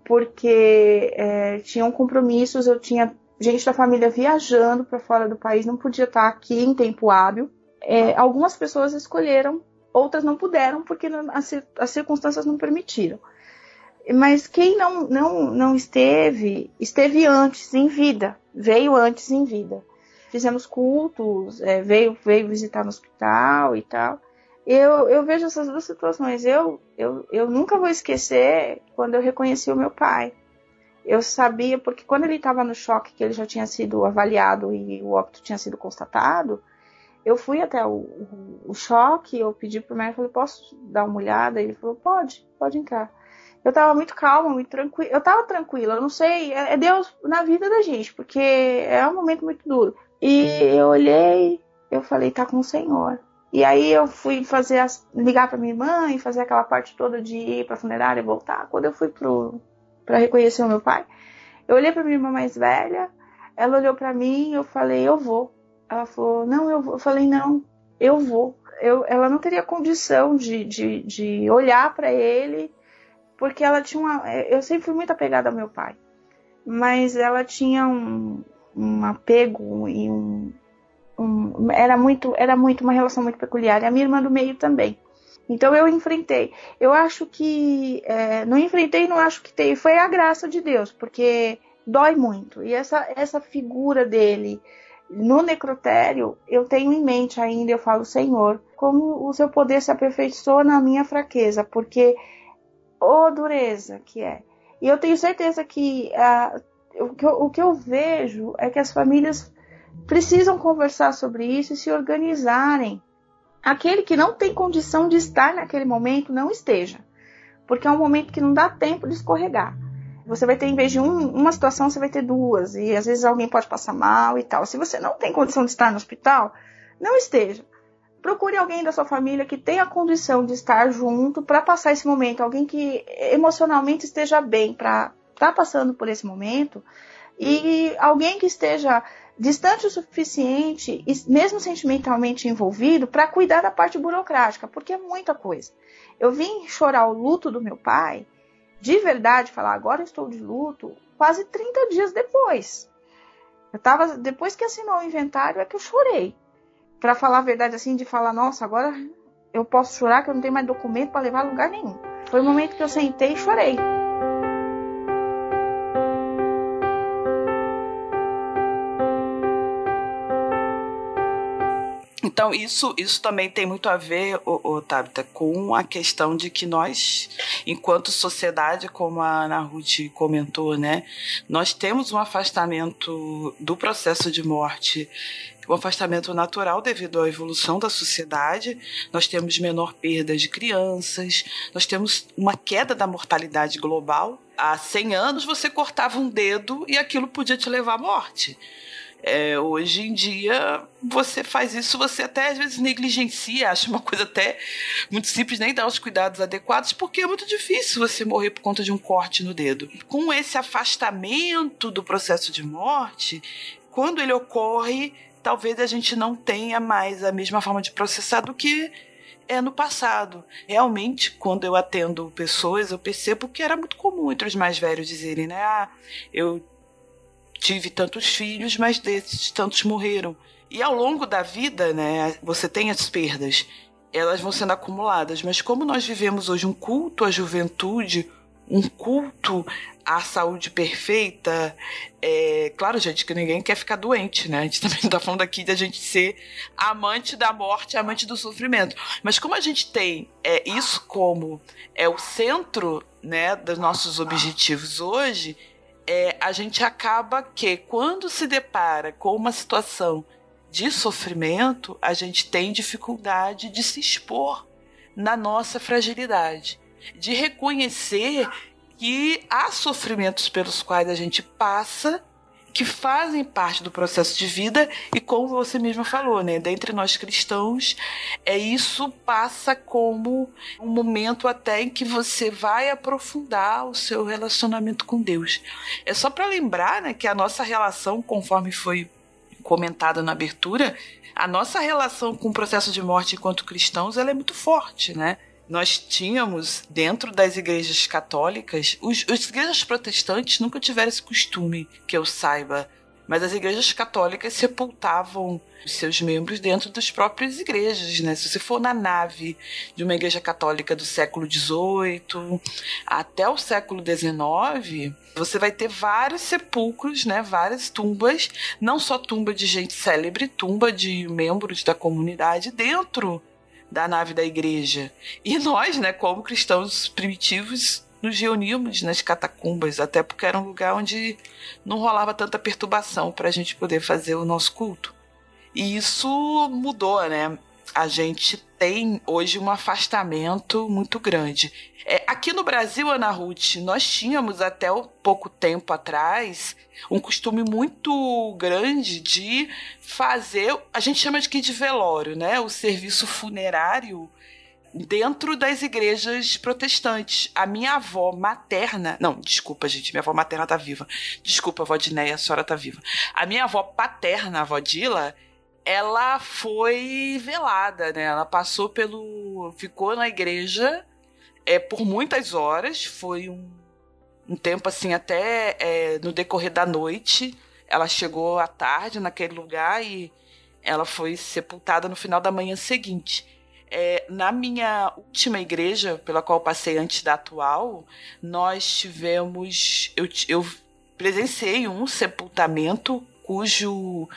porque é, tinham compromissos. Eu tinha gente da família viajando para fora do país, não podia estar aqui em tempo hábil. É, algumas pessoas escolheram, outras não puderam, porque as, as circunstâncias não permitiram. Mas quem não, não, não esteve, esteve antes, em vida, veio antes em vida fizemos cultos, é, veio, veio visitar no hospital e tal. Eu, eu vejo essas duas situações. Eu, eu, eu nunca vou esquecer quando eu reconheci o meu pai. Eu sabia, porque quando ele estava no choque, que ele já tinha sido avaliado e o óbito tinha sido constatado, eu fui até o, o, choque, eu pedi pro médico, falei, posso dar uma olhada? Ele falou, pode, pode entrar. Eu tava muito calma, muito tranquila. Eu tava tranquila, eu não sei, é, é Deus na vida da gente, porque é um momento muito duro. E eu olhei, eu falei, tá com o Senhor. E aí eu fui fazer as, ligar para minha irmã e fazer aquela parte toda de ir para funerária e voltar. Quando eu fui pro para reconhecer o meu pai, eu olhei para minha irmã mais velha, ela olhou para mim, eu falei, eu vou. Ela falou, não, eu vou. Eu falei, não, eu vou. Eu, ela não teria condição de, de, de olhar para ele, porque ela tinha uma. Eu sempre fui muito apegada ao meu pai, mas ela tinha um, um apego e um, um, era muito era muito uma relação muito peculiar. E a minha irmã do meio também. Então eu enfrentei. Eu acho que é, não enfrentei, não acho que tem. Foi a graça de Deus, porque dói muito. E essa essa figura dele no necrotério, eu tenho em mente ainda, eu falo, Senhor, como o seu poder se aperfeiçoa na minha fraqueza, porque, ô oh, dureza que é. E eu tenho certeza que, uh, o, que eu, o que eu vejo é que as famílias precisam conversar sobre isso e se organizarem. Aquele que não tem condição de estar naquele momento, não esteja. Porque é um momento que não dá tempo de escorregar você vai ter, em vez de um, uma situação, você vai ter duas. E às vezes alguém pode passar mal e tal. Se você não tem condição de estar no hospital, não esteja. Procure alguém da sua família que tenha condição de estar junto para passar esse momento. Alguém que emocionalmente esteja bem para estar tá passando por esse momento. E alguém que esteja distante o suficiente, mesmo sentimentalmente envolvido, para cuidar da parte burocrática, porque é muita coisa. Eu vim chorar o luto do meu pai de verdade falar, agora estou de luto, quase 30 dias depois. Eu tava, depois que assinou o inventário, é que eu chorei. Para falar a verdade, assim, de falar, nossa, agora eu posso chorar que eu não tenho mais documento para levar a lugar nenhum. Foi o momento que eu sentei e chorei. Então, isso, isso também tem muito a ver, o, o Tabita, com a questão de que nós, enquanto sociedade, como a Ana Ruth comentou, né, nós temos um afastamento do processo de morte um afastamento natural devido à evolução da sociedade. Nós temos menor perda de crianças, nós temos uma queda da mortalidade global. Há 100 anos você cortava um dedo e aquilo podia te levar à morte. É, hoje em dia, você faz isso, você até às vezes negligencia, acha uma coisa até muito simples, nem dá os cuidados adequados, porque é muito difícil você morrer por conta de um corte no dedo. Com esse afastamento do processo de morte, quando ele ocorre, talvez a gente não tenha mais a mesma forma de processar do que é no passado. Realmente, quando eu atendo pessoas, eu percebo que era muito comum entre os mais velhos dizerem, né? Ah, eu tive tantos filhos, mas desses tantos morreram. E ao longo da vida, né, você tem as perdas, elas vão sendo acumuladas, mas como nós vivemos hoje um culto à juventude, um culto à saúde perfeita, é claro, gente, que ninguém quer ficar doente, né? A gente *laughs* também está falando aqui de a gente ser amante da morte, amante do sofrimento. Mas como a gente tem é, isso como é o centro, né, dos nossos objetivos hoje, é, a gente acaba que, quando se depara com uma situação de sofrimento, a gente tem dificuldade de se expor na nossa fragilidade, de reconhecer que há sofrimentos pelos quais a gente passa que fazem parte do processo de vida e como você mesma falou, né, dentre nós cristãos, é isso passa como um momento até em que você vai aprofundar o seu relacionamento com Deus. É só para lembrar, né, que a nossa relação, conforme foi comentado na abertura, a nossa relação com o processo de morte enquanto cristãos, ela é muito forte, né? Nós tínhamos dentro das igrejas católicas, os, as igrejas protestantes nunca tiveram esse costume, que eu saiba, Mas as igrejas católicas sepultavam os seus membros dentro das próprias igrejas, né? Se você for na nave de uma igreja católica do século XVIII até o século XIX, você vai ter vários sepulcros, né? Várias tumbas, não só tumba de gente célebre, tumba de membros da comunidade dentro da nave da igreja. E nós, né, como cristãos primitivos, nos reuníamos nas catacumbas, até porque era um lugar onde não rolava tanta perturbação para a gente poder fazer o nosso culto. E isso mudou, né? A gente tem hoje um afastamento muito grande. É, aqui no Brasil, Ana Ruth, nós tínhamos até pouco tempo atrás um costume muito grande de fazer, a gente chama de que de velório, né? O serviço funerário dentro das igrejas protestantes. A minha avó materna. Não, desculpa, gente, minha avó materna tá viva. Desculpa, avó Dinéia, a senhora tá viva. A minha avó paterna, a avó Dila, ela foi velada, né? Ela passou pelo. ficou na igreja é, por muitas horas. Foi um, um tempo assim, até é, no decorrer da noite. Ela chegou à tarde naquele lugar e ela foi sepultada no final da manhã seguinte. É, na minha última igreja, pela qual passei antes da atual, nós tivemos. Eu, eu presenciei um sepultamento cujo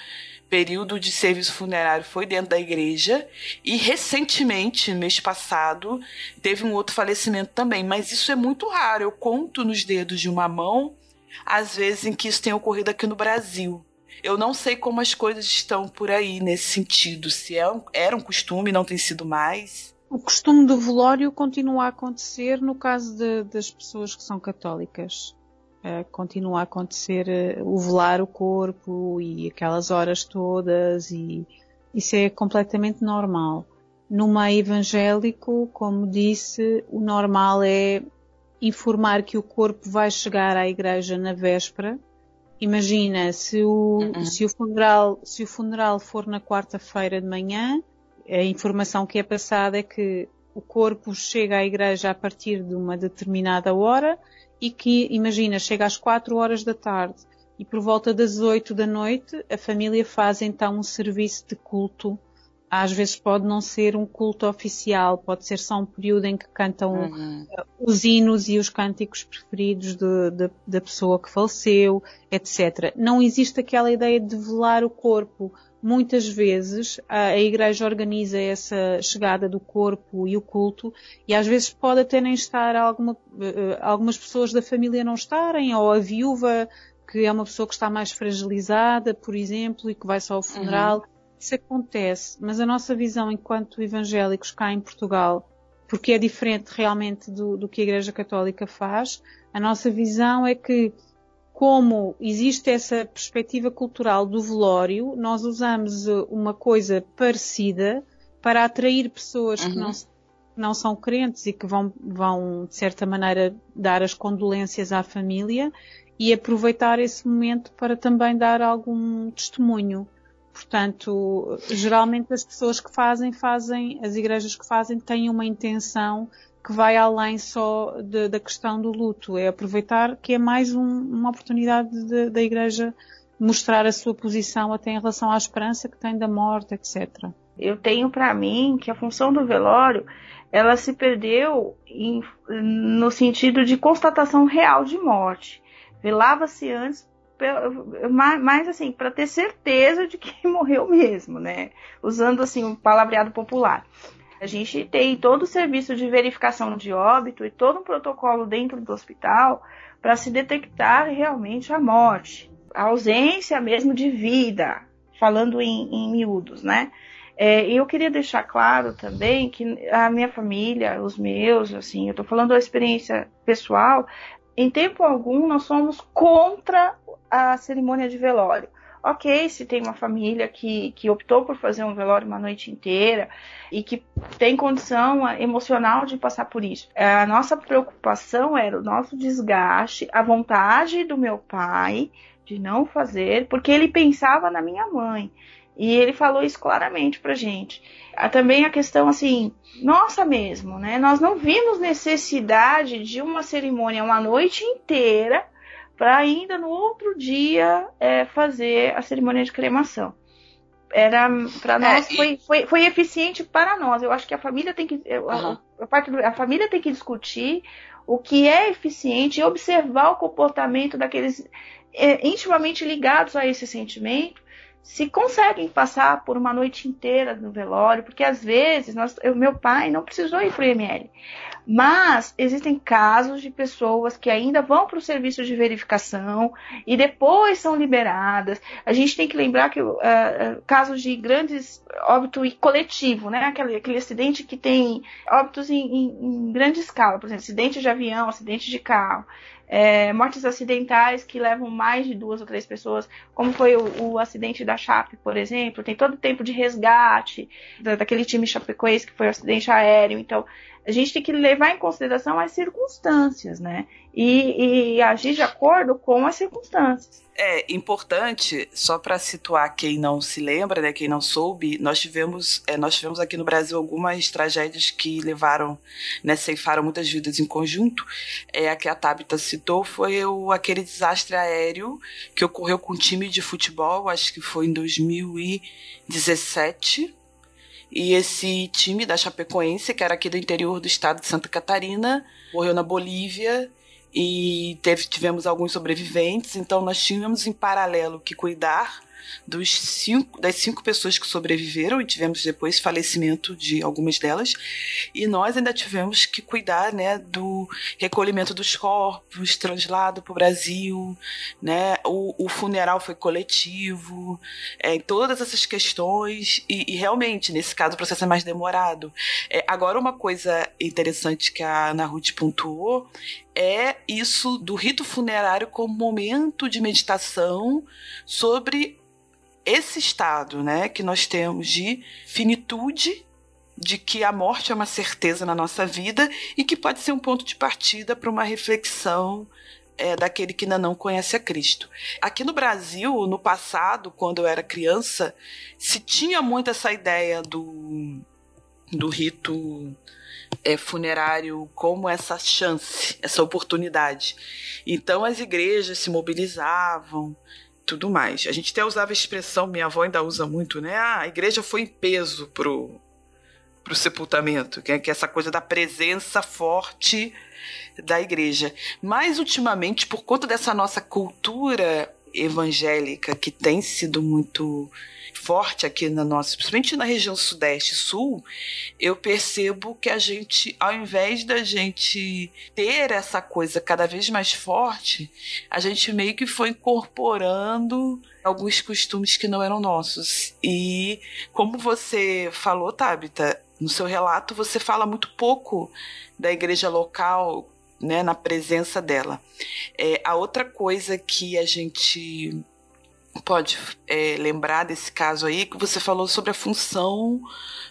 período de serviço funerário foi dentro da igreja e recentemente, mês passado, teve um outro falecimento também, mas isso é muito raro. Eu conto nos dedos de uma mão as vezes em que isso tem ocorrido aqui no Brasil. Eu não sei como as coisas estão por aí nesse sentido. Se é um, era um costume, não tem sido mais. O costume do velório continua a acontecer no caso de, das pessoas que são católicas. Uh, continua a acontecer uh, o velar o corpo e aquelas horas todas e isso é completamente normal. No meio evangélico, como disse, o normal é informar que o corpo vai chegar à igreja na véspera Imagina, se o, uh -uh. se o funeral, se o funeral for na quarta-feira de manhã, a informação que é passada é que o corpo chega à igreja a partir de uma determinada hora e que, imagina, chega às quatro horas da tarde e por volta das oito da noite a família faz então um serviço de culto às vezes pode não ser um culto oficial, pode ser só um período em que cantam uhum. os hinos e os cânticos preferidos de, de, da pessoa que faleceu, etc. Não existe aquela ideia de velar o corpo. Muitas vezes a, igreja organiza essa chegada do corpo e o culto e às vezes pode até nem estar alguma, uh, algumas pessoas da família não estarem ou a viúva que é uma pessoa que está mais fragilizada, por exemplo, e que vai só ao funeral. Uhum isso acontece, mas a nossa visão enquanto evangélicos cá em Portugal, porque é diferente realmente do, do que a Igreja Católica faz, a nossa visão é que como existe essa perspectiva cultural do velório, nós usamos uh, uma coisa parecida para atrair pessoas uhum. que não, não são crentes e que vão, vão, de certa maneira, dar as condolências à família e aproveitar esse momento para também dar algum testemunho. Portanto, geralmente as pessoas que fazem, fazem, as igrejas que fazem têm uma intenção que vai além só de, da questão do luto. É aproveitar que é mais um, uma oportunidade da igreja mostrar a sua posição até em relação à esperança que tem da morte, etc. Eu tenho para mim que a função do velório ela se perdeu em, no sentido de constatação real de morte. Velava-se antes mais assim, para ter certeza de que *laughs* morreu mesmo, né? Usando assim um palavreado popular. A gente tem todo o serviço de verificação de óbito e todo um protocolo dentro do hospital para se detectar realmente a morte, a ausência mesmo de vida, falando em, em miúdos, né? É, eu queria deixar claro também que a minha família, os meus, assim, eu estou falando da experiência pessoal, em tempo algum nós somos contra a cerimônia de velório. Ok, se tem uma família que, que optou por fazer um velório uma noite inteira e que tem condição emocional de passar por isso. A nossa preocupação era o nosso desgaste, a vontade do meu pai de não fazer, porque ele pensava na minha mãe. E ele falou isso claramente pra gente. Também a questão assim, nossa mesmo, né? Nós não vimos necessidade de uma cerimônia uma noite inteira para ainda no outro dia é, fazer a cerimônia de cremação. Era para é, nós é, foi, foi, foi eficiente para nós. Eu acho que a família tem que uhum. a, parte a família tem que discutir o que é eficiente e observar o comportamento daqueles é, intimamente ligados a esse sentimento se conseguem passar por uma noite inteira no velório, porque às vezes nós, eu, meu pai não precisou ir para o IML. Mas existem casos de pessoas que ainda vão para o serviço de verificação e depois são liberadas. A gente tem que lembrar que uh, casos de grandes óbito coletivo, né? Aquele, aquele acidente que tem óbitos em, em, em grande escala, por exemplo, acidente de avião, acidente de carro é, mortes acidentais que levam mais de duas ou três pessoas, como foi o, o acidente da Chape, por exemplo, tem todo o tempo de resgate da, daquele time Chapecoense que foi um acidente aéreo, então a gente tem que levar em consideração as circunstâncias, né? E, e agir de acordo com as circunstâncias. É importante, só para situar quem não se lembra, né, quem não soube, nós tivemos, é, nós tivemos aqui no Brasil algumas tragédias que levaram, né, ceifaram muitas vidas em conjunto. É, a que a Tabita citou foi o, aquele desastre aéreo que ocorreu com um time de futebol, acho que foi em 2017, e esse time da Chapecoense, que era aqui do interior do estado de Santa Catarina, morreu na Bolívia e teve, tivemos alguns sobreviventes. Então nós tínhamos em paralelo que cuidar dos cinco, das cinco pessoas que sobreviveram e tivemos depois falecimento de algumas delas. E nós ainda tivemos que cuidar né, do recolhimento dos corpos, translado para o Brasil, né, o, o, funeral foi coletivo, é, todas essas questões. E, e, realmente, nesse caso, o processo é mais demorado. É, agora, uma coisa interessante que a Ana Ruth pontuou é isso do rito funerário como momento de meditação sobre esse estado, né, que nós temos de finitude, de que a morte é uma certeza na nossa vida e que pode ser um ponto de partida para uma reflexão é, daquele que ainda não conhece a Cristo. Aqui no Brasil, no passado, quando eu era criança, se tinha muito essa ideia do, do rito é, funerário como essa chance, essa oportunidade. Então as igrejas se mobilizavam, tudo mais. A gente até usava a expressão, minha avó ainda usa muito, né? Ah, a igreja foi em peso pro, pro sepultamento, que é, que é essa coisa da presença forte da igreja. Mas ultimamente, por conta dessa nossa cultura evangélica que tem sido muito forte aqui na nossa, principalmente na região sudeste e sul, eu percebo que a gente, ao invés da gente ter essa coisa cada vez mais forte, a gente meio que foi incorporando alguns costumes que não eram nossos. E como você falou, Tabita, no seu relato você fala muito pouco da igreja local, né, na presença dela. É, a outra coisa que a gente pode é, lembrar desse caso aí que você falou sobre a função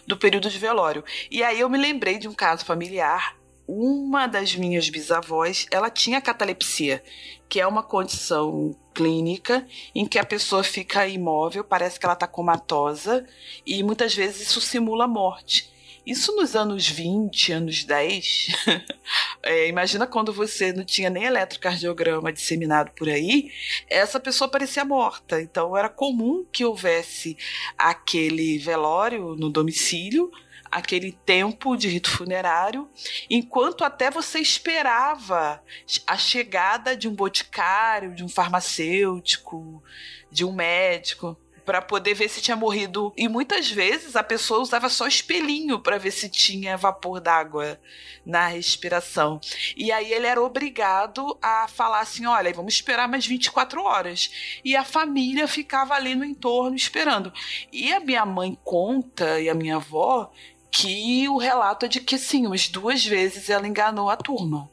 do período de velório. E aí eu me lembrei de um caso familiar. Uma das minhas bisavós, ela tinha catalepsia, que é uma condição clínica em que a pessoa fica imóvel, parece que ela está comatosa e muitas vezes isso simula morte. Isso nos anos 20, anos 10. *laughs* é, imagina quando você não tinha nem eletrocardiograma disseminado por aí, essa pessoa parecia morta. Então era comum que houvesse aquele velório no domicílio aquele tempo de rito funerário, enquanto até você esperava a chegada de um boticário, de um farmacêutico, de um médico para poder ver se tinha morrido. E muitas vezes a pessoa usava só espelhinho para ver se tinha vapor d'água na respiração. E aí ele era obrigado a falar assim: olha, vamos esperar mais 24 horas. E a família ficava ali no entorno esperando. E a minha mãe conta, e a minha avó, que o relato é de que sim, umas duas vezes ela enganou a turma.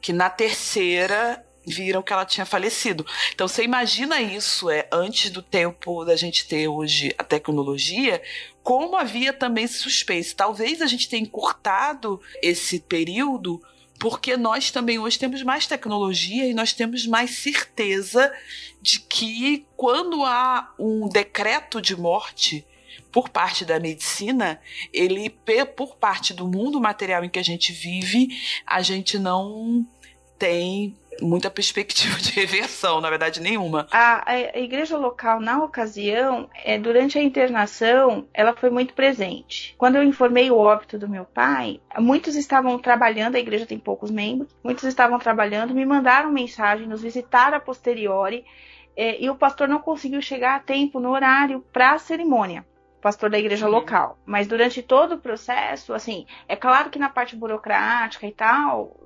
Que na terceira viram que ela tinha falecido. Então você imagina isso é antes do tempo da gente ter hoje a tecnologia, como havia também esse suspense. Talvez a gente tenha encurtado esse período porque nós também hoje temos mais tecnologia e nós temos mais certeza de que quando há um decreto de morte por parte da medicina, ele por parte do mundo material em que a gente vive, a gente não tem muita perspectiva de *laughs* reversão, na verdade nenhuma. A, a igreja local, na ocasião, é, durante a internação, ela foi muito presente. Quando eu informei o óbito do meu pai, muitos estavam trabalhando, a igreja tem poucos membros, muitos estavam trabalhando, me mandaram mensagem, nos visitaram a posteriori, é, e o pastor não conseguiu chegar a tempo no horário para a cerimônia pastor da igreja uhum. local. Mas durante todo o processo, assim, é claro que na parte burocrática e tal,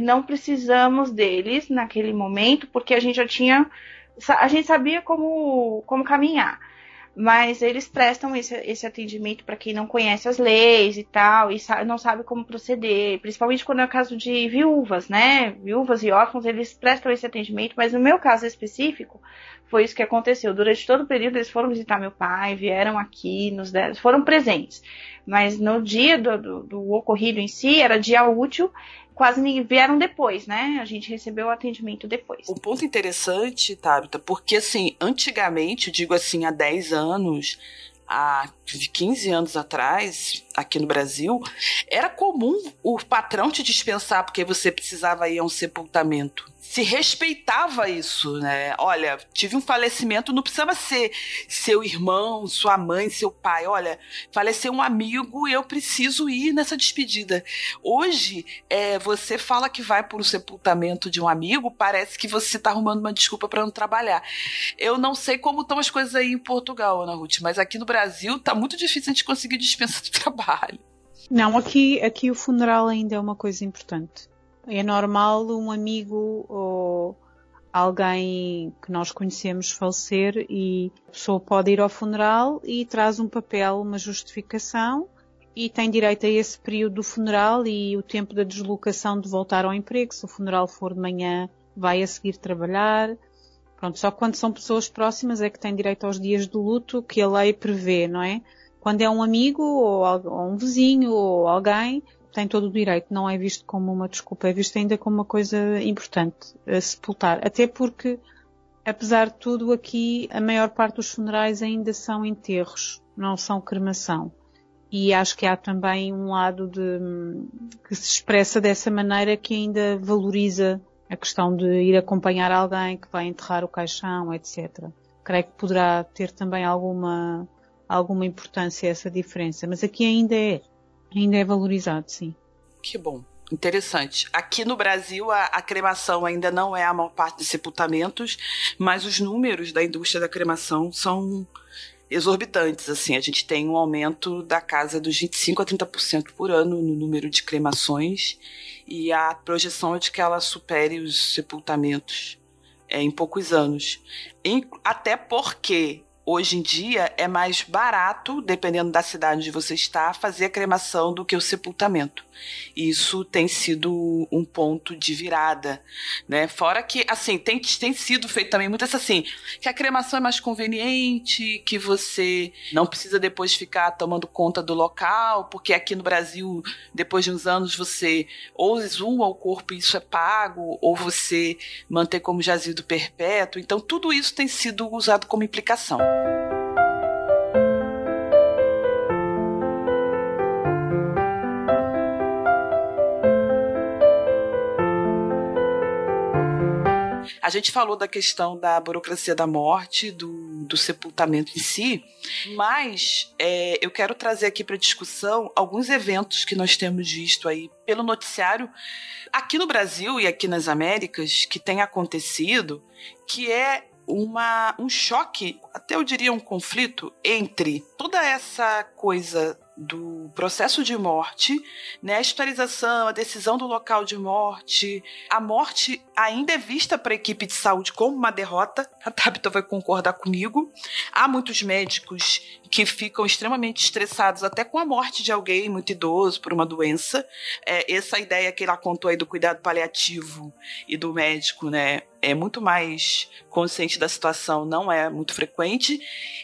não precisamos deles naquele momento, porque a gente já tinha. A gente sabia como, como caminhar. Mas eles prestam esse, esse atendimento para quem não conhece as leis e tal, e sabe, não sabe como proceder, principalmente quando é o caso de viúvas, né? Viúvas e órfãos, eles prestam esse atendimento, mas no meu caso específico, foi isso que aconteceu. Durante todo o período eles foram visitar meu pai, vieram aqui, nos deram, foram presentes. Mas no dia do, do, do ocorrido em si, era dia útil, quase ninguém vieram depois, né? A gente recebeu o atendimento depois. Um ponto interessante, Tabita, porque assim, antigamente, digo assim, há 10 anos, há 15 anos atrás, aqui no Brasil, era comum o patrão te dispensar porque você precisava ir a um sepultamento se respeitava isso, né? Olha, tive um falecimento, não precisava ser seu irmão, sua mãe, seu pai. Olha, faleceu um amigo eu preciso ir nessa despedida. Hoje, é, você fala que vai para o sepultamento de um amigo, parece que você está arrumando uma desculpa para não trabalhar. Eu não sei como estão as coisas aí em Portugal, Ana Ruth, mas aqui no Brasil tá muito difícil a gente conseguir dispensa de *laughs* trabalho. Não, aqui, aqui o funeral ainda é uma coisa importante. É normal um amigo ou alguém que nós conhecemos falecer e a pessoa pode ir ao funeral e traz um papel, uma justificação e tem direito a esse período do funeral e o tempo da deslocação de voltar ao emprego. Se o funeral for de manhã, vai a seguir trabalhar. Pronto, só quando são pessoas próximas é que tem direito aos dias do luto que a lei prevê, não é? Quando é um amigo ou, um vizinho ou alguém, tem todo o direito, não é visto como uma desculpa, é visto ainda como uma coisa importante a sepultar. Até porque, apesar de tudo, aqui a maior parte dos funerais ainda são enterros, não são cremação. E acho que há também um lado de, que se expressa dessa maneira que ainda valoriza a questão de ir acompanhar alguém que vai enterrar o caixão, etc. Creio que poderá ter também alguma, alguma importância essa diferença, mas aqui ainda é. Ainda é valorizado, sim. Que bom. Interessante. Aqui no Brasil, a, a, cremação ainda não é a maior parte dos sepultamentos, mas os números da indústria da cremação são exorbitantes. Assim, a gente tem um aumento da casa dos 25 a 30% por ano no número de cremações e a projeção é de que ela supere os sepultamentos é, em poucos anos. Em, até porque hoje em dia é mais barato, dependendo da cidade onde você está, fazer a cremação do que o sepultamento. Isso tem sido um ponto de virada, né? Fora que, assim, tem, tem sido feito também muito assim, que a cremação é mais conveniente, que você não precisa depois ficar tomando conta do local, porque aqui no Brasil, depois de uns anos, você ou exuma o corpo e isso é pago, ou você mantém como jazido perpétuo. Então, tudo isso tem sido usado como implicação. A gente falou da questão da burocracia da morte, do, do sepultamento em si, mas é, eu quero trazer aqui para discussão alguns eventos que nós temos visto aí pelo noticiário aqui no Brasil e aqui nas Américas que tem acontecido, que é uma, um choque, até eu diria um conflito entre toda essa coisa do processo de morte, né, a historização, a decisão do local de morte. A morte ainda é vista para a equipe de saúde como uma derrota. A Tabitha vai concordar comigo. Há muitos médicos que ficam extremamente estressados até com a morte de alguém muito idoso por uma doença. É, essa ideia que ela contou aí do cuidado paliativo e do médico, né, é muito mais consciente da situação, não é muito frequente.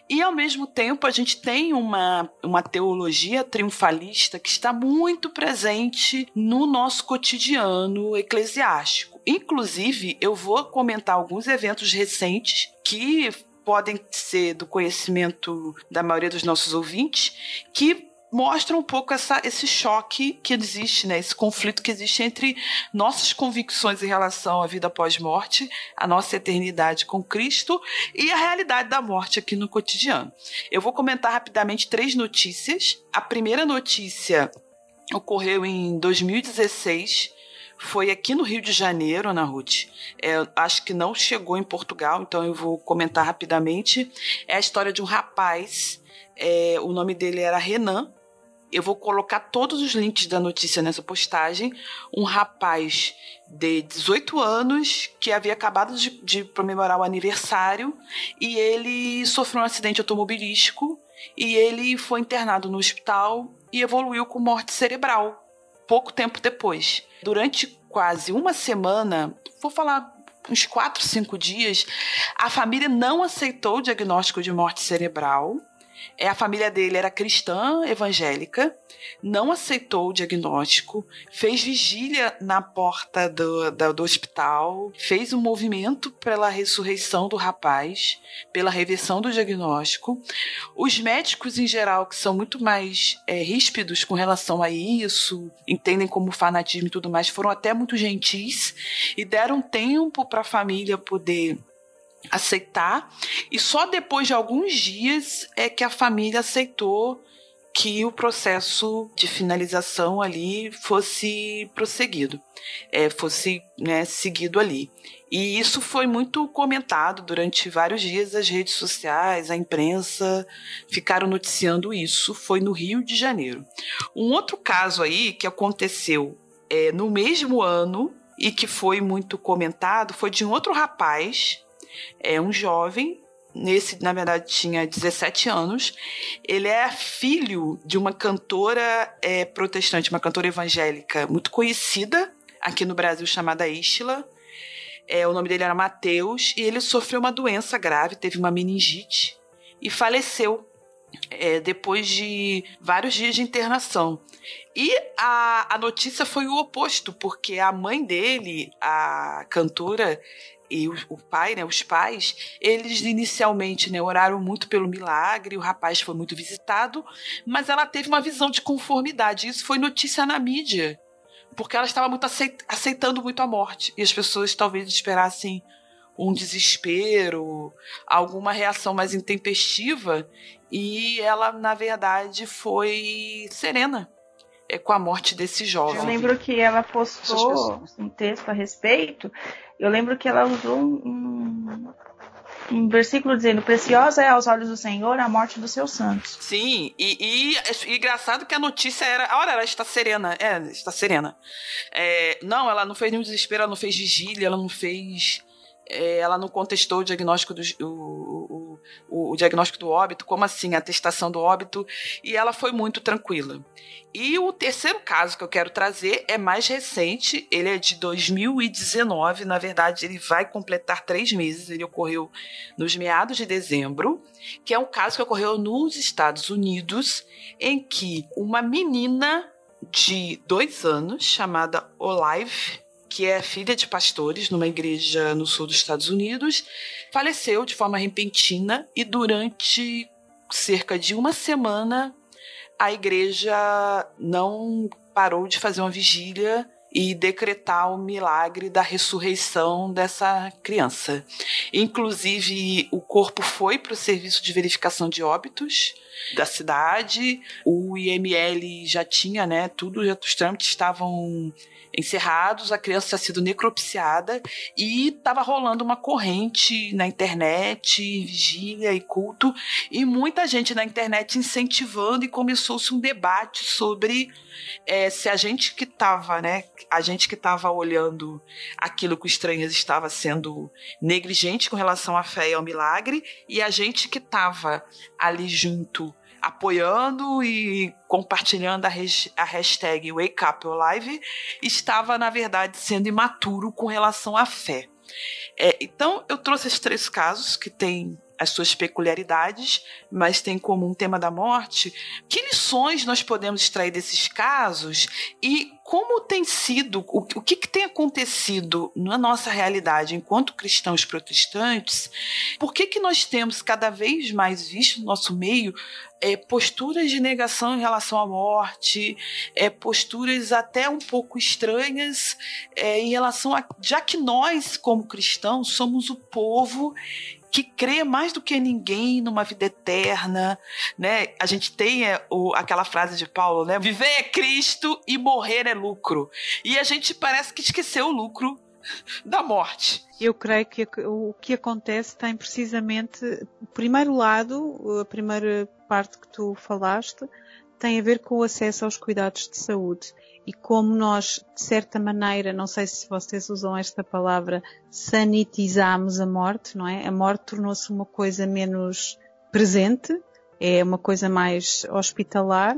E ao mesmo tempo a gente tem uma, uma teologia triunfalista que está muito presente no nosso cotidiano eclesiástico. Inclusive, eu vou comentar alguns eventos recentes que podem ser do conhecimento da maioria dos nossos ouvintes, que mostra um pouco essa, esse choque que existe, né? Esse conflito que existe entre nossas convicções em relação à vida pós-morte, a nossa eternidade com Cristo e a realidade da morte aqui no cotidiano. Eu vou comentar rapidamente três notícias. A primeira notícia ocorreu em 2016 foi aqui no Rio de Janeiro, Ana Ruth. É, acho que não chegou em Portugal, então eu vou comentar rapidamente. É a história de um rapaz, é, o nome dele era Renan, eu vou colocar todos os links da notícia nessa postagem. Um rapaz de 18 anos que havia acabado de, de comemorar o aniversário e ele sofreu um acidente automobilístico e ele foi internado no hospital e evoluiu com morte cerebral pouco tempo depois. Durante quase uma semana, vou falar uns 4, 5 dias, a família não aceitou o diagnóstico de morte cerebral é, a família dele era cristã evangélica, não aceitou o diagnóstico, fez vigília na porta do, do, do hospital, fez um movimento pela ressurreição do rapaz, pela reversão do diagnóstico. Os médicos, em geral, que são muito mais é, ríspidos com relação a isso, entendem como fanatismo e tudo mais, foram até muito gentis e deram tempo para a família poder aceitar, e só depois de alguns dias é que a família aceitou que o processo de finalização ali fosse prosseguido, é, fosse né, seguido ali. E isso foi muito comentado durante vários dias, as redes sociais, a imprensa ficaram noticiando isso. Foi no Rio de Janeiro. Um outro caso aí que aconteceu é, no mesmo ano e que foi muito comentado foi de um outro rapaz é um jovem nesse, na verdade, tinha 17 anos. Ele é filho de uma cantora é, protestante, uma cantora evangélica muito conhecida aqui no Brasil, chamada Istla. É, o nome dele era Mateus, e ele sofreu uma doença grave, teve uma meningite e faleceu é, depois de vários dias de internação. E a, a notícia foi o oposto, porque a mãe dele, a cantora, e o, o, pai, né, os pais, eles inicialmente né, oraram muito pelo milagre, o rapaz foi muito visitado, mas ela teve uma visão de conformidade. Isso foi notícia na mídia, porque ela estava muito aceitando muito a morte e as pessoas talvez esperassem um desespero, alguma reação mais intempestiva, e ela, na verdade, foi serena é, com a morte desse jovem. Eu lembro que ela postou um texto a respeito eu lembro que ela usou um, um versículo dizendo: Preciosa é aos olhos do Senhor a morte dos seus santos. Sim, e, e, e engraçado que a notícia era: olha, ela está serena. É, está serena. É, não, ela não fez nenhum desespero, ela não fez vigília, ela não fez ela não contestou o diagnóstico do, o, o, o, diagnóstico do óbito, como assim, a atestação do óbito, e ela foi muito tranquila. E o terceiro caso que eu quero trazer é mais recente, ele é de 2019, na verdade ele vai completar três meses, ele ocorreu nos meados de dezembro, que é um caso que ocorreu nos Estados Unidos, em que uma menina de dois anos, chamada Olive que é filha de pastores numa igreja no sul dos Estados Unidos, faleceu de forma repentina e durante cerca de uma semana a igreja não parou de fazer uma vigília e decretar o milagre da ressurreição dessa criança. Inclusive, o corpo foi para o serviço de verificação de óbitos da cidade, o IML já tinha, né, tudo, os trâmites estavam encerrados, a criança tinha sido necropsiada e estava rolando uma corrente na internet, vigília e culto, e muita gente na internet incentivando e começou-se um debate sobre é, se a gente que estava, né, a gente que estava olhando aquilo que o estranhas estava sendo negligente com relação à fé e ao milagre, e a gente que estava ali junto apoiando e compartilhando a, a hashtag Wake Up Live, estava, na verdade, sendo imaturo com relação à fé. É, então, eu trouxe esses três casos que têm as suas peculiaridades, mas tem como um tema da morte. Que lições nós podemos extrair desses casos e como tem sido, o, o que, que, tem acontecido na nossa realidade enquanto cristãos protestantes? Por que, que nós temos cada vez mais visto no nosso meio é, posturas de negação em relação à morte, é, posturas até um pouco estranhas é, em relação a. Já que nós, como cristãos, somos o povo que crê mais do que ninguém numa vida eterna, né? A gente tem é, o, aquela frase de Paulo, né? Viver é Cristo e morrer é lucro. E a gente parece que esqueceu o lucro da morte. Eu creio que o que acontece tem precisamente o primeiro lado, a primeira parte que tu falaste, tem a ver com o acesso aos cuidados de saúde e como nós, de certa maneira, não sei se vocês usam esta palavra, sanitizamos a morte, não é? A morte tornou-se uma coisa menos presente, é uma coisa mais hospitalar,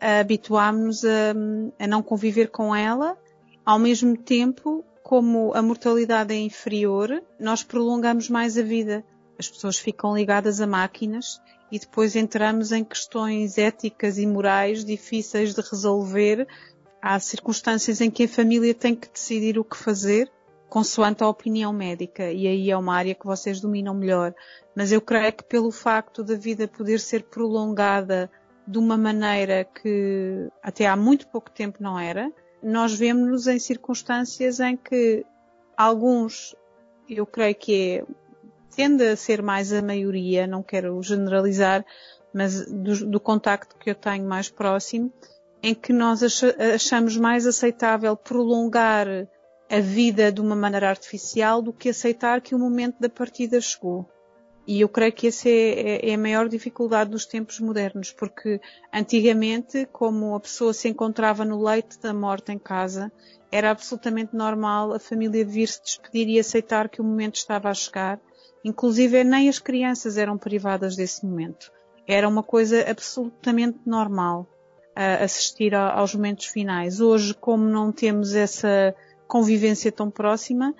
habituámos-nos a, a não conviver com ela, ao mesmo tempo, como a mortalidade é inferior, nós prolongamos mais a vida. As pessoas ficam ligadas a máquinas e depois entramos em questões éticas e morais difíceis de resolver há circunstâncias em que a família tem que decidir o que fazer consoante a opinião médica e aí é uma área que vocês dominam melhor. Mas eu creio que pelo facto da vida poder ser prolongada de uma maneira que até há muito pouco tempo não era, nós vemos-nos em circunstâncias em que alguns, eu creio que é, tende a ser mais a maioria, não quero generalizar, mas do, do contacto que eu tenho mais próximo, em que nós achamos mais aceitável prolongar a vida de uma maneira artificial do que aceitar que o momento da partida chegou. E eu creio que essa é, é, é, a maior dificuldade dos tempos modernos, porque antigamente, como a pessoa se encontrava no leito da morte em casa, era absolutamente normal a família vir-se despedir e aceitar que o momento estava a chegar. Inclusive, nem as crianças eram privadas desse momento. Era uma coisa absolutamente normal assistir aos momentos finais. Hoje, como não temos essa convivência tão próxima,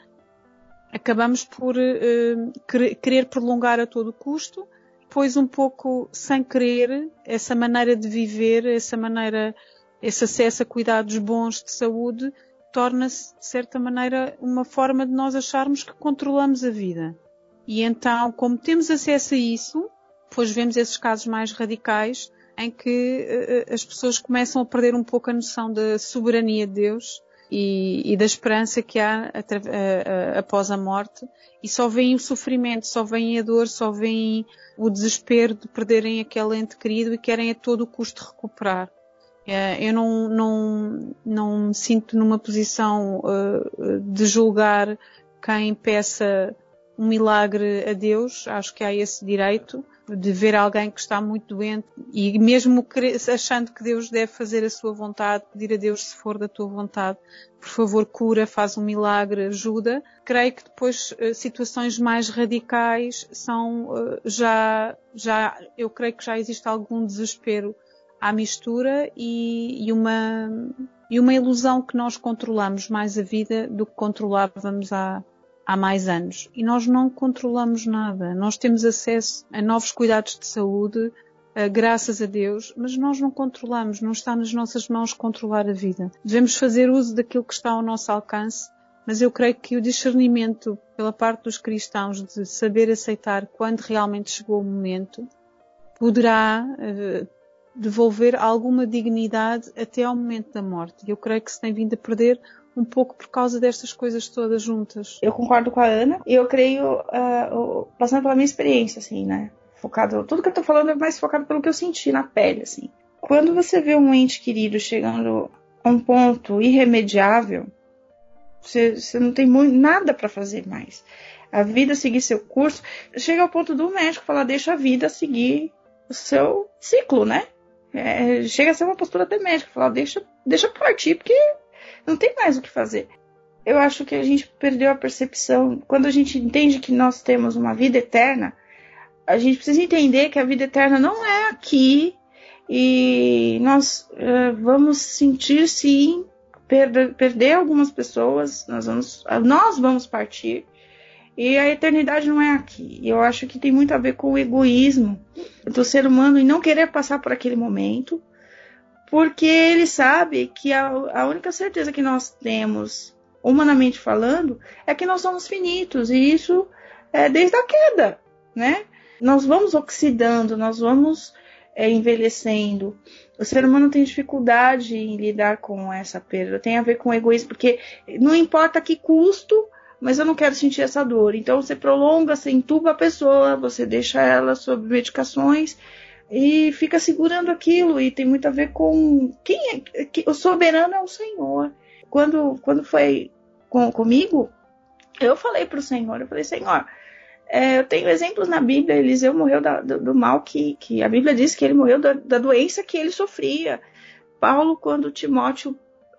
acabamos por uh, querer prolongar a todo custo, pois um pouco sem querer, essa maneira de viver, essa maneira, esse acesso a cuidados bons de saúde, torna-se, de certa maneira, uma forma de nós acharmos que controlamos a vida. E então, como temos acesso a isso, pois vemos esses casos mais radicais, em que uh, as pessoas começam a perder um pouco a noção da soberania de Deus e, e da esperança que há uh, após a morte e só veem o sofrimento, só veem a dor, só veem o desespero de perderem aquele ente querido e querem a todo custo recuperar. Eu não, não, não me sinto numa posição de julgar quem peça um milagre a Deus, acho que há esse direito, de ver alguém que está muito doente e mesmo achando que Deus deve fazer a sua vontade, pedir a Deus se for da tua vontade, por favor cura, faz um milagre, ajuda. Creio que depois eh, situações mais radicais são eh, já, já, eu creio que já existe algum desespero à mistura e, e uma, e uma ilusão que nós controlamos mais a vida do que controlávamos há, há mais anos e nós não controlamos nada. Nós temos acesso a novos cuidados de saúde, uh, graças a Deus, mas nós não controlamos, não está nas nossas mãos controlar a vida. Devemos fazer uso daquilo que está ao nosso alcance, mas eu creio que o discernimento pela parte dos cristãos de saber aceitar quando realmente chegou o momento poderá uh, devolver alguma dignidade até ao momento da morte. Eu creio que se tem vindo a perder um pouco por causa destas coisas todas juntas. Eu concordo com a Ana e eu creio, uh, passando pela minha experiência, assim, né? Focado, tudo que eu tô falando é mais focado pelo que eu senti na pele, assim. Quando você vê um ente querido chegando a um ponto irremediável, você, você não tem muito, nada para fazer mais. A vida seguir seu curso, chega ao ponto do médico falar, deixa a vida seguir o seu ciclo, né? É, chega a ser uma postura até médica, falar, deixa, deixa partir, porque não tem mais o que fazer. Eu acho que a gente perdeu a percepção. Quando a gente entende que nós temos uma vida eterna, a gente precisa entender que a vida eterna não é aqui e nós uh, vamos sentir sim perder, perder algumas pessoas, nós vamos, nós vamos partir E a eternidade não é aqui. Eu acho que tem muito a ver com o egoísmo do ser humano e não querer passar por aquele momento, porque ele sabe que a, a única certeza que nós temos, humanamente falando, é que nós somos finitos, e isso é desde a queda, né? Nós vamos oxidando, nós vamos é, envelhecendo. O ser humano tem dificuldade em lidar com essa perda, tem a ver com egoísmo, porque não importa que custo mas eu não quero sentir essa dor. Então você prolonga, você entuba a pessoa, você deixa ela sob medicações e fica segurando aquilo. E tem muito a ver com quem é. Que, o soberano é o Senhor. Quando, quando foi com, comigo, eu falei para o Senhor, eu falei, Senhor, é, eu tenho exemplos na Bíblia, Eliseu morreu da, do, do, mal que, que a Bíblia diz que ele morreu da, da doença que ele sofria. Paulo, quando Timóteo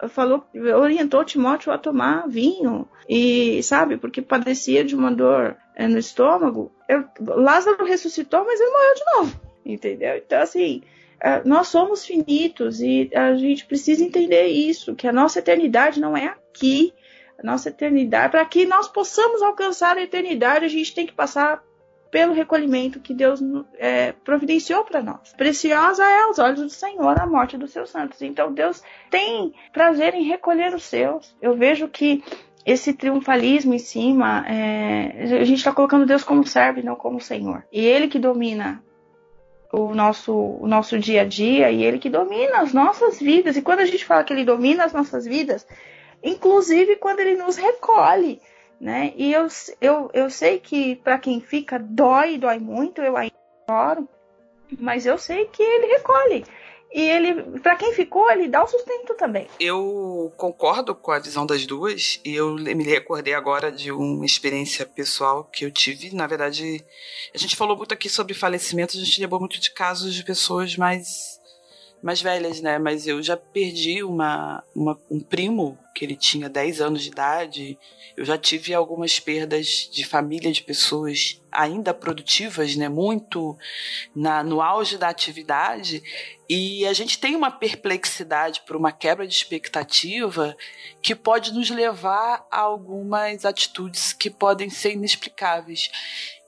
falou, orientou Timóteo a tomar vinho e sabe, porque padecia de uma dor é, no estômago. Eu, Lázaro ressuscitou, mas ele morreu de novo, entendeu? Então assim, é, nós somos finitos e a gente precisa entender isso, que a nossa eternidade não é aqui. A nossa eternidade, para que nós possamos alcançar a eternidade, a gente tem que passar pelo recolhimento que Deus é, providenciou para nós. Preciosa é aos olhos do Senhor a morte dos seus santos. Então Deus tem prazer em recolher os seus. Eu vejo que esse triunfalismo em cima, é, a gente está colocando Deus como servo e não como Senhor. E Ele que domina o nosso, o nosso dia a dia e Ele que domina as nossas vidas. E quando a gente fala que Ele domina as nossas vidas, inclusive quando Ele nos recolhe né? E eu, eu, eu sei que para quem fica dói, dói muito, eu ainda choro, mas eu sei que ele recolhe. E ele, para quem ficou, ele dá o sustento também. Eu concordo com a visão das duas e eu me recordei agora de uma experiência pessoal que eu tive. Na verdade, a gente falou muito aqui sobre falecimentos, a gente lembrou muito de casos de pessoas mais mais velhas, né? Mas eu já perdi uma, uma um primo que ele tinha 10 anos de idade eu já tive algumas perdas de família de pessoas ainda produtivas, né, muito na, no auge da atividade, e a gente tem uma perplexidade por uma quebra de expectativa que pode nos levar a algumas atitudes que podem ser inexplicáveis.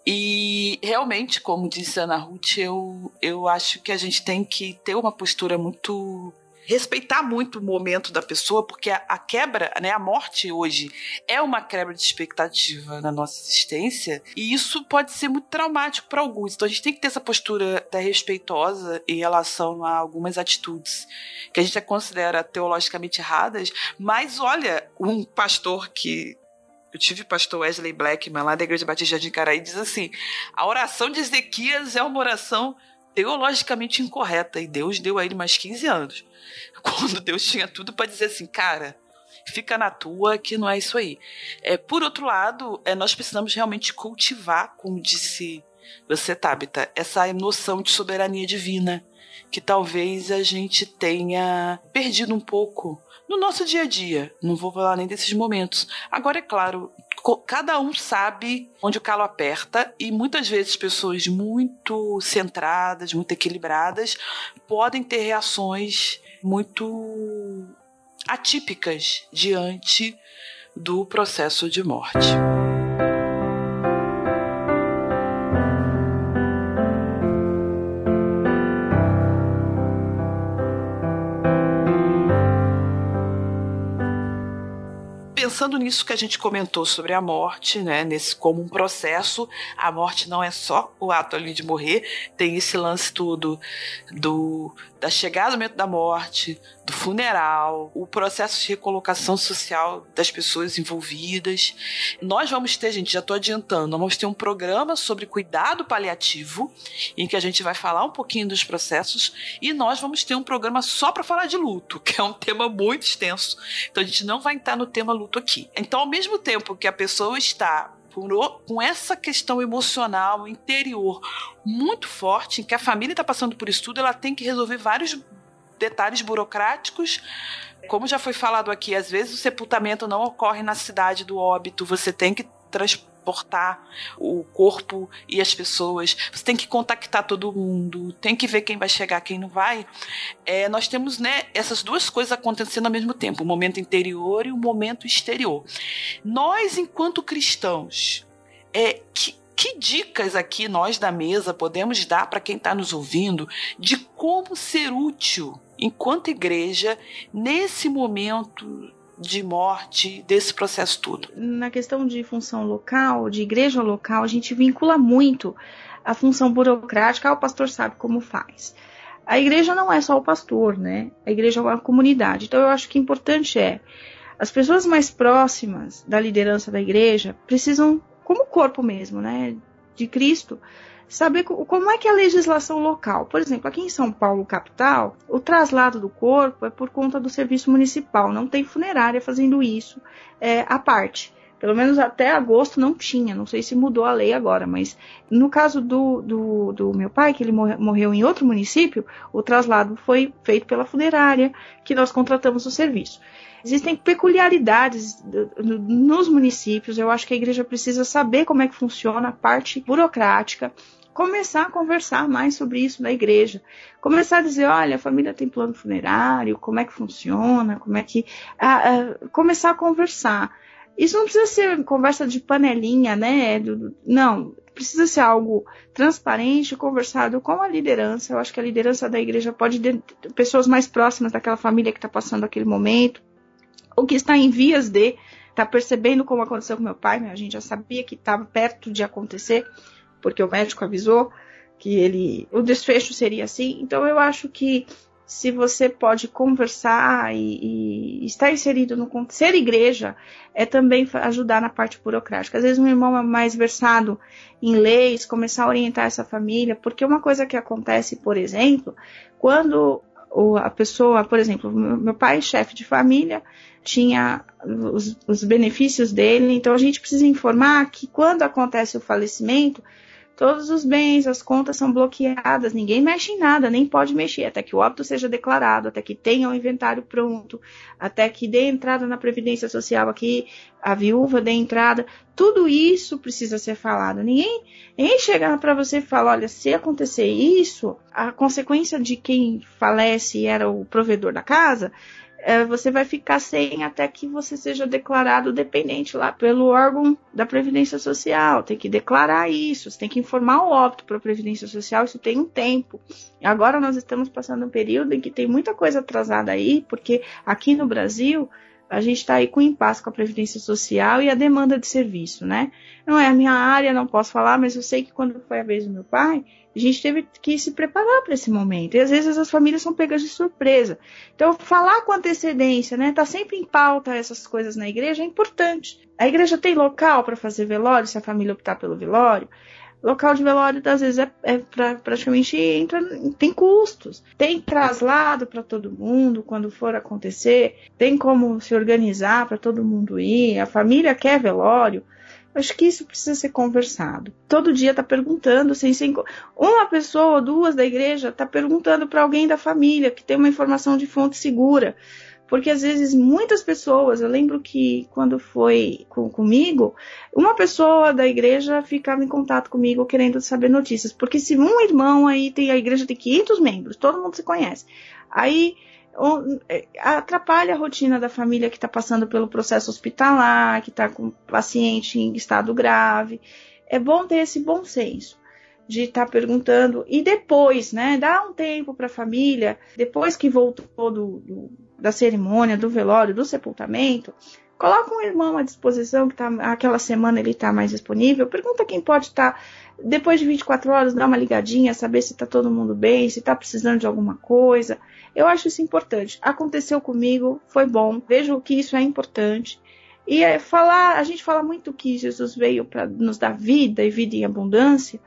E realmente, como disse Ana Ruth, eu, eu acho que a gente tem que ter uma postura muito respeitar muito o momento da pessoa, porque a, a, quebra, né, a morte hoje é uma quebra de expectativa na nossa existência, e isso pode ser muito traumático para alguns. Então a gente tem que ter essa postura até respeitosa em relação a algumas atitudes que a gente considera teologicamente erradas, mas olha, um pastor que eu tive o pastor Wesley Blackman lá da Igreja Batista de Caraí diz assim: a oração de Ezequias é uma oração teologicamente incorreta e Deus deu a ele mais 15 anos. *laughs* Quando Deus tinha tudo para dizer assim, cara, fica na tua que não é isso aí. É, por outro lado, é, nós precisamos realmente cultivar, como disse você, Tabita, essa noção de soberania divina que talvez a gente tenha perdido um pouco no nosso dia a dia. Não vou falar nem desses momentos. Agora, é claro, cada um sabe onde o calo aperta e muitas vezes pessoas muito centradas, muito equilibradas, podem ter reações muito atípicas diante do processo de morte. Pensando nisso que a gente comentou sobre a morte, né, nesse como um processo, a morte não é só o ato ali de morrer, tem esse lance tudo do da chegada do momento da morte, do funeral, o processo de recolocação social das pessoas envolvidas. Nós vamos ter, gente, já estou adiantando, nós vamos ter um programa sobre cuidado paliativo, em que a gente vai falar um pouquinho dos processos, e nós vamos ter um programa só para falar de luto, *laughs* que é um tema muito extenso. Então a gente não vai entrar no tema luto aqui. Então, ao mesmo tempo que a pessoa está com essa questão emocional interior muito forte, em que a família está passando por isso tudo, ela tem que resolver vários detalhes burocráticos. Como já foi falado aqui, às vezes o sepultamento não ocorre na cidade do óbito, você tem que transportar transportar o corpo e as pessoas, você tem que contactar todo mundo, tem que ver quem vai chegar, quem não vai. É, nós temos né, essas duas coisas acontecendo ao mesmo tempo, o momento interior e o momento exterior. Nós, enquanto cristãos, é, que, que dicas aqui nós da mesa podemos dar para quem está nos ouvindo de como ser útil enquanto igreja nesse momento de morte, desse processo todo? Na questão de função local, de igreja local, a gente vincula muito a função burocrática, o pastor sabe como faz. A igreja não é só o pastor, né? A igreja é uma comunidade. Então eu acho que importante é as pessoas mais próximas da liderança da igreja precisam, como corpo mesmo, né, de Cristo, saber como é que é a legislação local. Por exemplo, aqui em São Paulo, capital, o traslado do corpo é por conta do serviço municipal, não tem funerária fazendo isso é, à parte. Pelo menos até agosto não tinha, não sei se mudou a lei agora, mas no caso do, do, do meu pai, que ele morreu em outro município, o traslado foi feito pela funerária, que nós contratamos o serviço. Existem peculiaridades nos municípios. Eu acho que a igreja precisa saber como é que funciona a parte burocrática, começar a conversar mais sobre isso na igreja. Começar a dizer, olha, a família tem plano funerário, como é que funciona, como é que. começar a conversar. Isso não precisa ser conversa de panelinha, né? Não, precisa ser algo transparente, conversado com a liderança. Eu acho que a liderança da igreja pode pessoas mais próximas daquela família que está passando aquele momento, o que está em vias de tá percebendo como aconteceu com meu pai, né? a gente já sabia que estava perto de acontecer, porque o médico avisou que ele o desfecho seria assim. Então eu acho que se você pode conversar e, e estar inserido no ser igreja é também ajudar na parte burocrática. Às vezes um irmão é mais versado em leis, começar a orientar essa família, porque uma coisa que acontece, por exemplo, quando a pessoa, por exemplo, meu pai, chefe de família, tinha os, os, benefícios dele, então a gente precisa informar que quando acontece o falecimento, todos os bens, as contas são bloqueadas, ninguém mexe em nada, nem pode mexer, até que o óbito seja declarado, até que tenha o inventário pronto, até que dê entrada na Previdência Social aqui, a viúva dê entrada, tudo isso precisa ser falado. Ninguém, ninguém chega para você e fala, olha, se acontecer isso, a consequência de quem falece era o provedor da casa, é, você vai ficar sem até que você seja declarado dependente lá pelo órgão da Previdência Social. Tem que declarar isso, você tem que informar o óbito para a Previdência Social, isso tem um tempo. Agora nós estamos passando um período em que tem muita coisa atrasada aí, porque aqui no Brasil a gente está aí com impasse com a Previdência Social e a demanda de serviço, né? Não é a minha área, não posso falar, mas eu sei que quando foi a vez do meu pai, a gente teve que se preparar para esse momento. E às vezes as famílias são pegas de surpresa. Então, falar com antecedência, né? Tá sempre em pauta essas coisas na igreja é importante. A igreja tem local para fazer velório, se a família optar pelo velório. Local de velório, às vezes, é, é pra, praticamente entra, tem custos. Tem traslado para todo mundo quando for acontecer. Tem como se organizar para todo mundo ir. A família quer velório. Acho que isso precisa ser conversado. Todo dia está perguntando, sem, sem, uma pessoa ou duas da igreja está perguntando para alguém da família que tem uma informação de fonte segura. Porque às vezes muitas pessoas, eu lembro que quando foi com, comigo, uma pessoa da igreja ficava em contato comigo querendo saber notícias. Porque se um irmão aí tem, a igreja tem 500 membros, todo mundo se conhece. Aí é, atrapalha a rotina da família que está passando pelo processo hospitalar, que está com paciente em estado grave. É bom ter esse bom senso de estar tá perguntando e depois, né, dar um tempo para a família, depois que voltou do, do, da cerimônia, do velório, do sepultamento, coloca um irmão à disposição que tá, aquela semana ele está mais disponível, pergunta quem pode estar tá, depois de 24 horas, dá uma ligadinha, saber se está todo mundo bem, se está precisando de alguma coisa. Eu acho isso importante. Aconteceu comigo, foi bom. Vejo que isso é importante. E é falar, a gente fala muito que Jesus veio para nos dar vida e vida em abundância,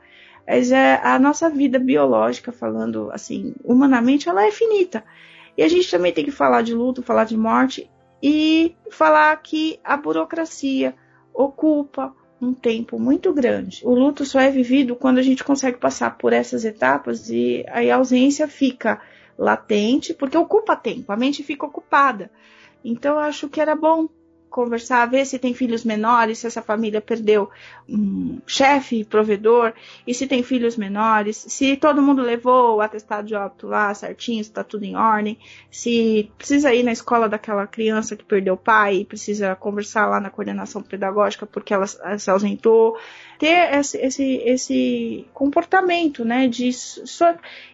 mas é a nossa vida biológica, falando assim, humanamente, ela é finita. E a gente também tem que falar de luto, falar de morte e falar que a burocracia ocupa um tempo muito grande. O luto só é vivido quando a gente consegue passar por essas etapas e a ausência fica latente, porque ocupa tempo, a mente fica ocupada. Então eu acho que era bom conversar, ver se tem filhos menores, se essa família perdeu um chefe, provedor, e se tem filhos menores, se todo mundo levou o atestado de óbito lá certinho, se tá tudo em ordem, se precisa ir na escola daquela criança que perdeu o pai e precisa conversar lá na coordenação pedagógica porque ela se ausentou, ter esse, esse, esse comportamento, né, de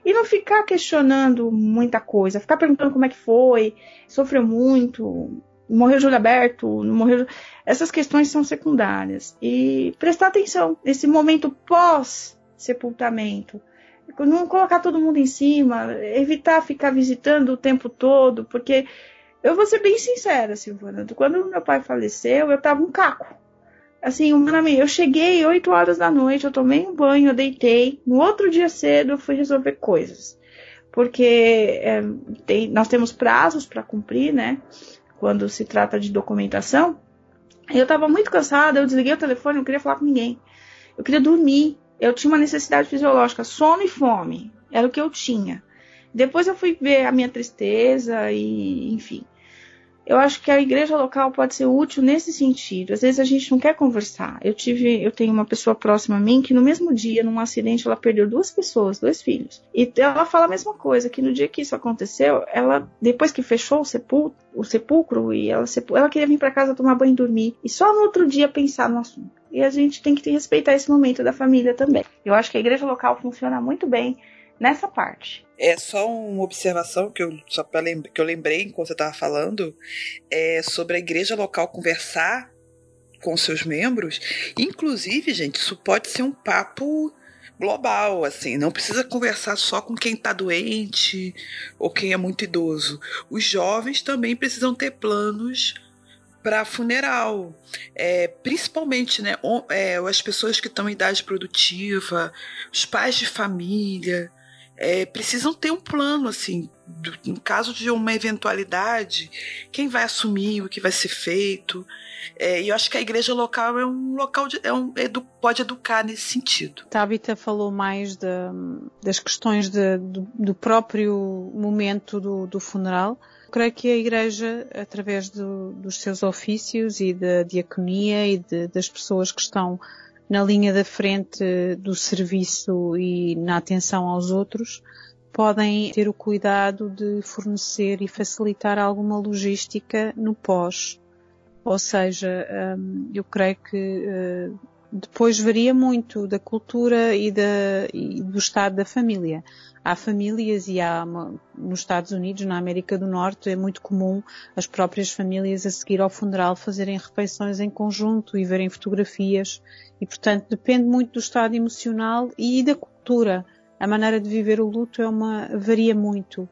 e não ficar questionando muita coisa, ficar perguntando como é que foi, sofreu muito, morreu Júlio Aberto, não morreu. Essas questões são secundárias. E prestar atenção nesse momento pós-sepultamento. Não colocar todo mundo em cima, evitar ficar visitando o tempo todo, porque eu vou ser bem sincera, Silvana. Quando meu pai faleceu, eu tava um caco. Assim, humanamente, eu cheguei 8 horas da noite, eu tomei um banho, eu deitei. No outro dia cedo, eu fui resolver coisas. Porque é, tem, nós temos prazos para cumprir, né? Quando se trata de documentação. Eu estava muito cansada, eu desliguei o telefone, não queria falar com ninguém. Eu queria dormir. Eu tinha uma necessidade fisiológica, sono e fome. Era o que eu tinha. Depois eu fui ver a minha tristeza e, enfim eu acho que a igreja local pode ser útil nesse sentido. Às vezes a gente não quer conversar. Eu tive, eu tenho uma pessoa próxima a mim que no mesmo dia, num acidente, ela perdeu duas pessoas, dois filhos. E ela fala a mesma coisa, que no dia que isso aconteceu, ela, depois que fechou o sepulcro, o sepulcro e ela, ela queria vir para casa tomar banho e dormir. E só no outro dia pensar no assunto. E a gente tem que respeitar esse momento da família também. Eu acho que a igreja local funciona muito bem nessa parte. É só uma observação que eu só que eu lembrei enquanto você estava falando é sobre a igreja local conversar com seus membros. Inclusive, gente, isso pode ser um papo global, assim, não precisa conversar só com quem está doente ou quem é muito idoso. Os jovens também precisam ter planos para funeral, é, principalmente, né, é, as pessoas que estão em idade produtiva, os pais de família é, precisam ter um plano, assim, do, em caso de uma eventualidade, quem vai assumir o que vai ser feito. É, e eu acho que a igreja local é um local de, é um, edu, pode educar nesse sentido. Tabita falou mais de, das questões de, do, do, próprio momento do, do funeral. creio que a igreja, através do, dos seus ofícios e da diaconia e das pessoas que estão na linha da frente do serviço e na atenção aos outros, podem ter o cuidado de fornecer e facilitar alguma logística no pós. Ou seja, hum, eu creio que hum, depois varia muito da cultura e, da, e do estado da família há famílias e há nos Estados Unidos, na América do Norte, é muito comum as próprias famílias a seguir ao funeral fazerem refeições em conjunto e verem fotografias e, portanto, depende muito do estado emocional e da cultura. A maneira de viver o luto é uma varia muito.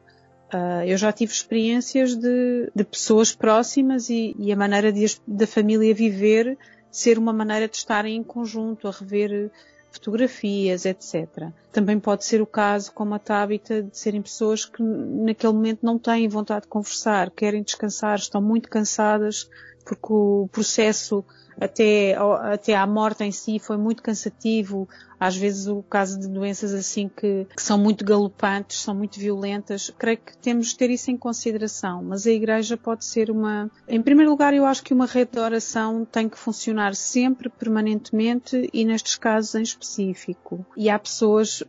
Uh, eu já tive experiências de, de pessoas próximas e, e a maneira de, da família viver ser uma maneira de estarem em conjunto, a rever fotografias, etc. Também pode ser o caso, como a Tabita, de serem pessoas que naquele momento não têm vontade de conversar, querem descansar, estão muito cansadas porque o processo até, até à morte em si foi muito cansativo. Às vezes o caso de doenças assim que, que, são muito galopantes, são muito violentas. Creio que temos de ter isso em consideração. Mas a igreja pode ser uma, em primeiro lugar, eu acho que uma rede de oração tem que funcionar sempre, permanentemente e nestes casos em específico. E há pessoas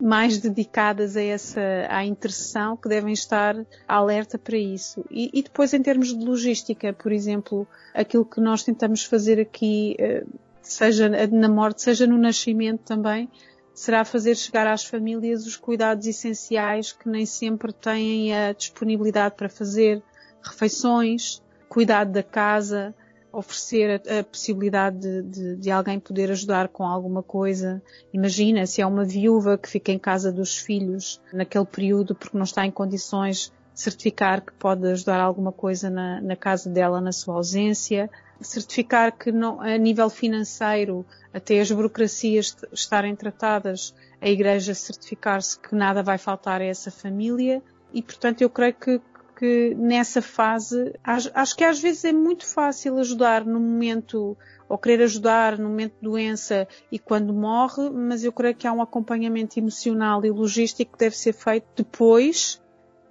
mais dedicadas a essa à intercessão que devem estar alerta para isso. E, e, depois em termos de logística, por exemplo, aquilo que nós tentamos fazer aqui, eh, seja na morte, seja no nascimento também, será fazer chegar às famílias os cuidados essenciais que nem sempre têm a disponibilidade para fazer refeições, cuidado da casa, oferecer a, a possibilidade de, de, de, alguém poder ajudar com alguma coisa. Imagina se é uma viúva que fica em casa dos filhos naquele período porque não está em condições de certificar que pode ajudar alguma coisa na, na casa dela na sua ausência, certificar que não, a nível financeiro até as burocracias estarem tratadas, a Igreja certificar-se que nada vai faltar a essa família e, portanto, eu creio que que nessa fase acho que às vezes é muito fácil ajudar no momento ou querer ajudar no momento de doença e quando morre, mas eu creio que há um acompanhamento emocional e logístico que deve ser feito depois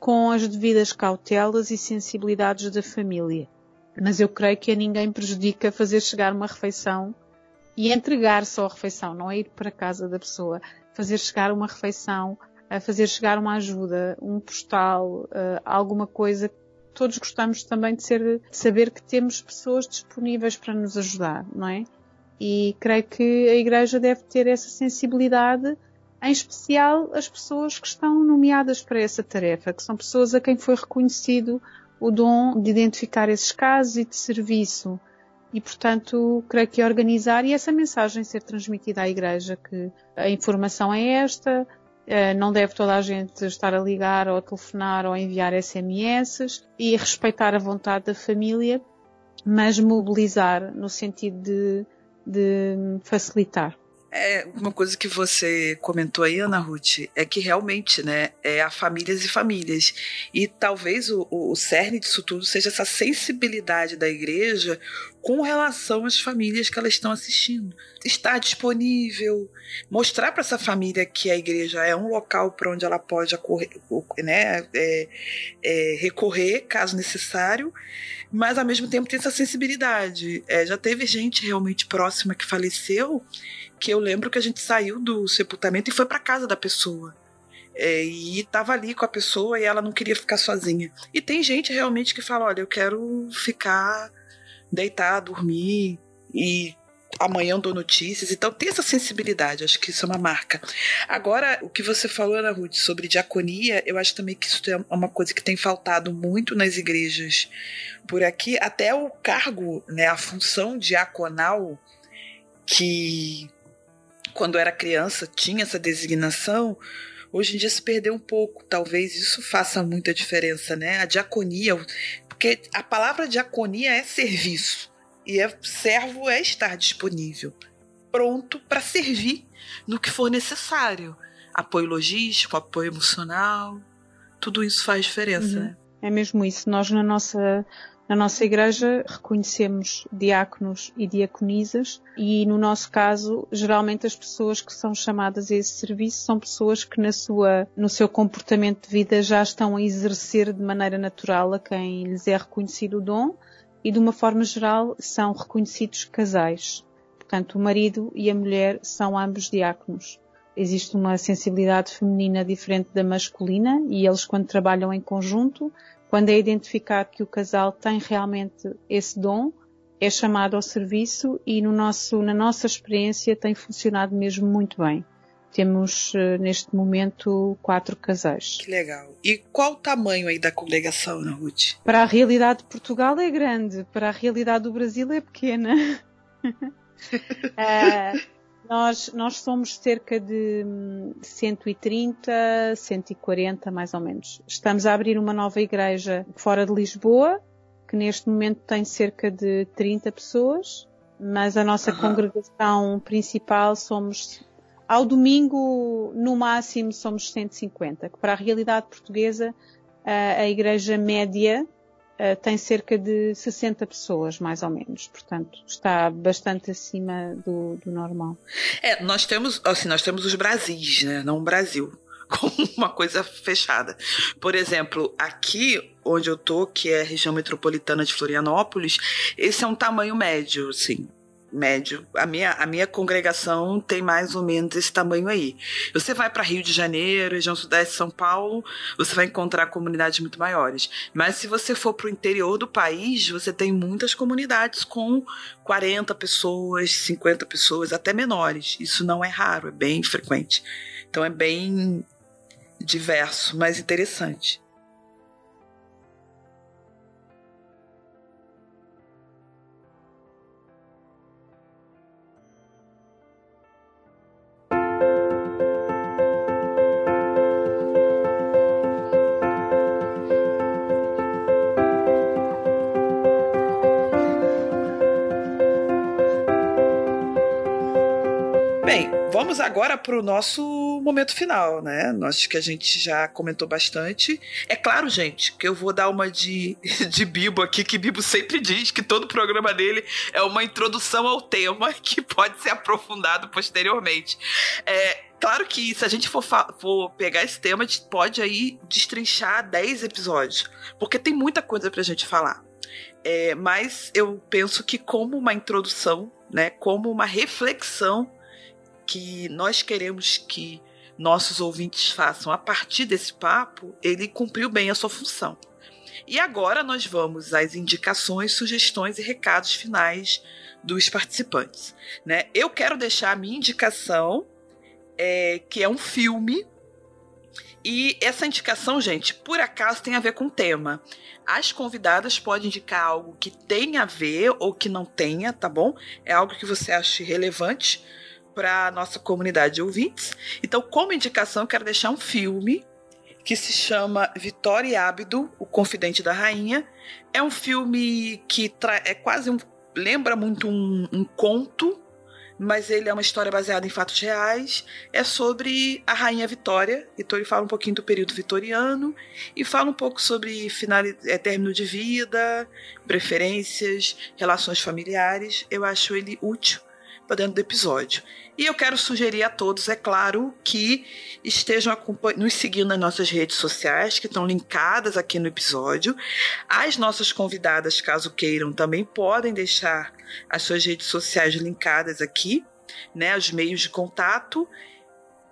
com as devidas cautelas e sensibilidades da família. Mas eu creio que a ninguém prejudica fazer chegar uma refeição e entregar só a refeição, não é ir para a casa da pessoa, fazer chegar uma refeição, a fazer chegar uma ajuda, um postal, uh, alguma coisa. Todos gostamos também de, ser, de saber que temos pessoas disponíveis para nos ajudar, não é? E creio que a Igreja deve ter essa sensibilidade, em especial as pessoas que estão nomeadas para essa tarefa, que são pessoas a quem foi reconhecido o dom de identificar esses casos e de serviço. E, portanto, creio que organizar e essa mensagem ser transmitida à Igreja, que a informação é esta, eh, não deve toda a gente estar a ligar ou a telefonar ou a enviar SMS e respeitar a vontade da família, mas mobilizar no sentido de, de facilitar. É, uma coisa que você comentou aí, Ana Ruth, é que realmente, né, é a famílias e famílias. E talvez o, o, o cerne disso tudo seja essa sensibilidade da igreja com relação às famílias que elas estão assistindo. Estar disponível, mostrar para essa família que a igreja é um local para onde ela pode acorrer, né, é, é, recorrer caso necessário, mas ao mesmo tempo ter essa sensibilidade. É, já teve gente realmente próxima que faleceu que eu lembro que a gente saiu do sepultamento e foi para casa da pessoa. É, e tava ali com a pessoa e ela não queria ficar sozinha. E tem gente realmente que fala: olha, eu quero ficar, deitar, dormir e amanhã eu dou notícias. Então tem essa sensibilidade, acho que isso é uma marca. Agora, o que você falou, Ana Ruth, sobre diaconia, eu acho também que isso é uma coisa que tem faltado muito nas igrejas por aqui. Até o cargo, né, a função diaconal, que quando era criança tinha essa designação, hoje em dia se perdeu um pouco. Talvez isso faça muita diferença, né? A diaconia, porque a palavra diaconia é serviço e é, servo é estar disponível, pronto para servir no que for necessário. Apoio logístico, apoio emocional, tudo isso faz diferença, uhum. né? É mesmo isso. Nós na nossa na nossa igreja reconhecemos diáconos e diaconisas e no nosso caso, geralmente as pessoas que são chamadas a esse serviço são pessoas que na sua, no seu comportamento de vida já estão a exercer de maneira natural a quem lhes é reconhecido o dom e de uma forma geral são reconhecidos casais. Portanto, o marido e a mulher são ambos diáconos. Existe uma sensibilidade feminina diferente da masculina e eles quando trabalham em conjunto quando é identificado que o casal tem realmente esse dom, é chamado ao serviço e no nosso, na nossa experiência tem funcionado mesmo muito bem. Temos eh, neste momento quatro casais. Que legal. E qual o tamanho aí da congregação, Ana Ruth? Para a realidade de Portugal é grande, para a realidade do Brasil é pequena. uh, *laughs* Nós, nós somos cerca de 130, hum, 140 mais ou menos. Estamos a abrir uma nova igreja fora de Lisboa, que neste momento tem cerca de 30 pessoas, mas a nossa uhum. congregação principal somos, ao domingo, no máximo somos 150, que para a realidade portuguesa, a, a igreja média uh, tem cerca de 60 pessoas, mais ou menos. Portanto, está bastante acima do, do normal. É, nós temos, assim, nós temos os Brasis, né? Não o Brasil *laughs* como uma coisa fechada. Por exemplo, aqui onde eu tô, que é a região metropolitana de Florianópolis, esse é um tamanho médio, assim médio. A minha, a minha congregação tem mais ou menos esse tamanho aí. Você vai para Rio de Janeiro, região sudeste de São Paulo, você vai encontrar comunidades muito maiores. Mas se você for para o interior do país, você tem muitas comunidades com 40 pessoas, 50 pessoas, até menores. Isso não é raro, é bem frequente. Então é bem diverso, mas interessante. Vamos agora para o nosso momento final, né? Acho que a gente já comentou bastante. É claro, gente, que eu vou dar uma de, *laughs* de Bibo aqui, que Bibo sempre diz que todo programa dele é uma introdução ao tema *laughs* que pode ser aprofundado posteriormente. É, Claro que se a gente for, for, pegar esse tema, a gente pode aí destrinchar 10 episódios, porque tem muita coisa pra gente falar. É, mas eu penso que como uma introdução, né, como uma reflexão que nós queremos que nossos ouvintes façam a partir desse papo, ele cumpriu bem a sua função. E agora nós vamos às indicações, sugestões e recados finais dos participantes. Né? Eu quero deixar a minha indicação, é, que é um filme. E essa indicação, gente, por acaso tem a ver com o tema. As convidadas podem indicar algo que tenha a ver ou que não tenha, tá bom? É algo que você ache relevante para nossa comunidade de ouvintes. Então, como indicação, eu quero deixar um filme que se chama Vitória e Ábido, O Confidente da Rainha. É um filme que é quase um. lembra muito um, um conto, mas ele é uma história baseada em fatos reais. É sobre a Rainha Vitória. Então ele fala um pouquinho do período vitoriano e fala um pouco sobre final, é, término de vida, preferências, relações familiares. Eu acho ele útil para dentro do episódio. E eu quero sugerir a todos, é claro, que estejam nos seguindo nas nossas redes sociais, que estão linkadas aqui no episódio. As nossas convidadas, caso queiram, também podem deixar as suas redes sociais linkadas aqui, né, os meios de contato.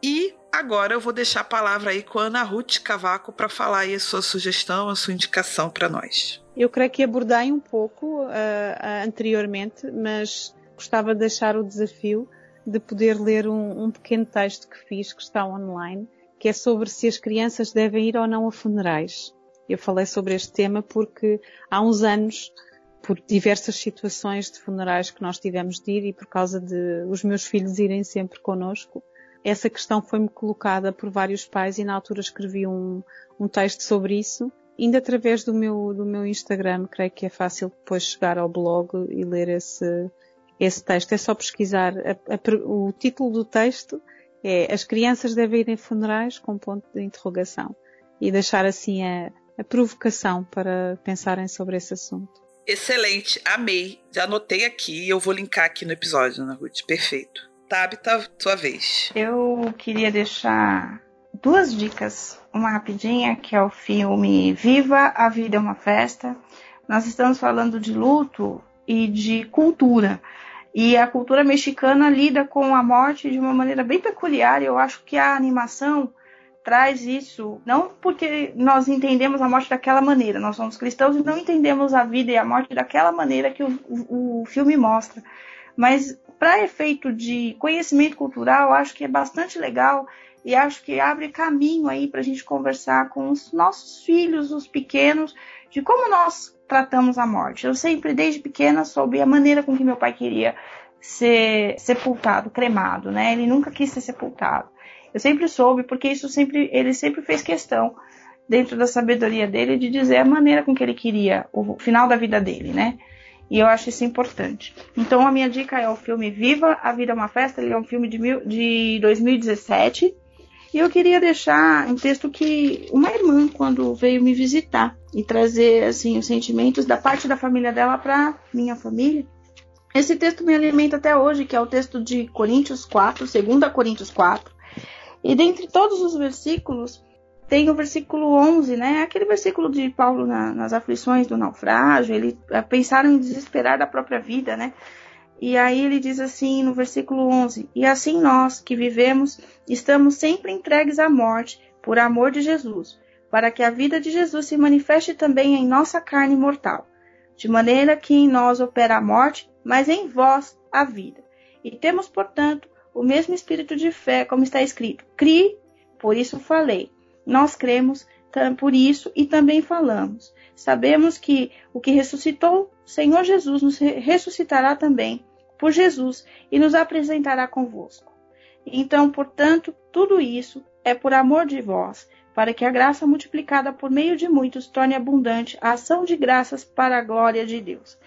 E agora eu vou deixar a palavra aí com a Ana Ruth Cavaco para falar aí a sua sugestão, a sua indicação para nós. Eu creio que abordei um pouco uh, anteriormente, mas gostava de deixar o desafio de poder ler um, um, pequeno texto que fiz, que está online, que é sobre se as crianças devem ir ou não a funerais. Eu falei sobre este tema porque há uns anos, por diversas situações de funerais que nós tivemos de ir e por causa de os meus filhos irem sempre connosco, essa questão foi-me colocada por vários pais e na altura escrevi um, um texto sobre isso. Ainda através do meu, do meu Instagram, creio que é fácil depois chegar ao blog e ler esse, esse texto. É só pesquisar. A, a, o título do texto é As crianças devem ir em funerais com ponto de interrogação. E deixar assim a, a provocação para pensarem sobre esse assunto. Excelente, amei. Já anotei aqui e eu vou linkar aqui no episódio, Ana Ruth. Perfeito. Tabita, sua vez. Eu queria deixar duas dicas. Uma rapidinha, que é o filme Viva, a Vida é uma Festa. Nós estamos falando de luto e de cultura. E a cultura mexicana lida com a morte de uma maneira bem peculiar. E eu acho que a animação traz isso, não porque nós entendemos a morte daquela maneira, nós somos cristãos e não entendemos a vida e a morte daquela maneira que o, o, o filme mostra, mas para efeito de conhecimento cultural, acho que é bastante legal e acho que abre caminho aí para a gente conversar com os nossos filhos, os pequenos, de como nós tratamos a morte. Eu sempre, desde pequena, soube a maneira com que meu pai queria ser sepultado, cremado, né? Ele nunca quis ser sepultado. Eu sempre soube, porque isso sempre, ele sempre fez questão, dentro da sabedoria dele, de dizer a maneira com que ele queria o final da vida dele, né? E eu acho isso importante. Então a minha dica é o filme Viva, A Vida é uma Festa. Ele é um filme de, mil, de 2017. E eu queria deixar um texto que uma irmã, quando veio me visitar e trazer assim os sentimentos da parte da família dela para minha família, esse texto me alimenta até hoje, que é o texto de Coríntios 4, 2 Coríntios 4. E dentre todos os versículos, tem o versículo 11, né? Aquele versículo de Paulo na, nas aflições do naufrágio, ele eh, pensaram em desesperar da própria vida, né? E aí ele diz assim no versículo 11: E assim nós que vivemos estamos sempre entregues à morte por amor de Jesus, para que a vida de Jesus se manifeste também em nossa carne mortal, de maneira que em nós opera a morte, mas em vós a vida. E temos, portanto, o mesmo espírito de fé, como está escrito: Crie, por isso falei. Nós cremos, por isso e também falamos. Sabemos que o que ressuscitou Senhor Jesus nos ressuscitará também por Jesus e nos apresentará convosco. Então, portanto, tudo isso é por amor de vós, para que a graça multiplicada por meio de muitos torne abundante a ação de graças para a glória de Deus.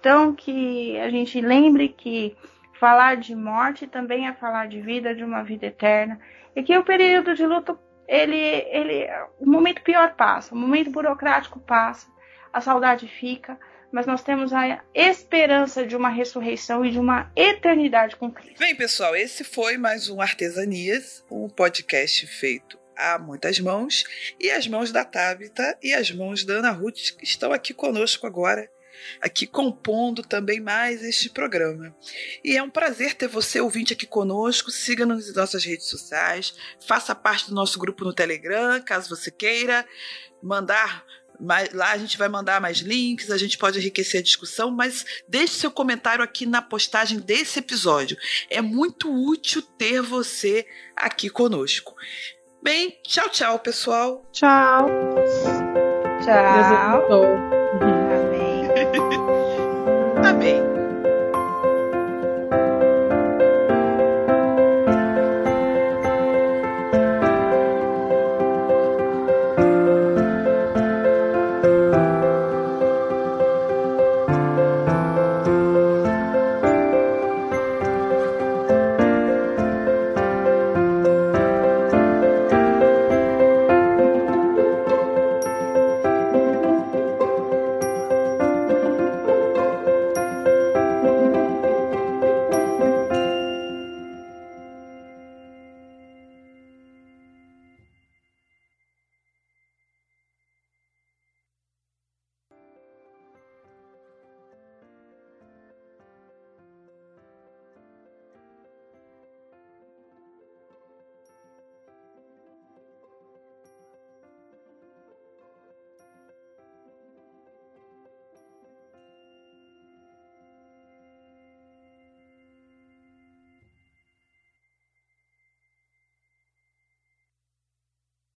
Então, que a gente lembre que falar de morte também é falar de vida, de uma vida eterna, e que o período de luto, ele, ele, o momento pior passa, o momento burocrático passa, a saudade fica, mas nós temos a esperança de uma ressurreição e de uma eternidade com Cristo. Bem, pessoal, esse foi mais um Artesanias, um podcast feito a muitas mãos, e as mãos da Tabita e as mãos da Ana Ruth estão aqui conosco agora aqui compondo também mais este programa. E é um prazer ter você ouvinte aqui conosco. Siga-nos nossas redes sociais, faça parte do nosso grupo no Telegram, caso você queira mandar lá a gente vai mandar mais links, a gente pode enriquecer a discussão, mas deixe seu comentário aqui na postagem desse episódio. É muito útil ter você aqui conosco. Bem, tchau, tchau, pessoal. Tchau. Tchau.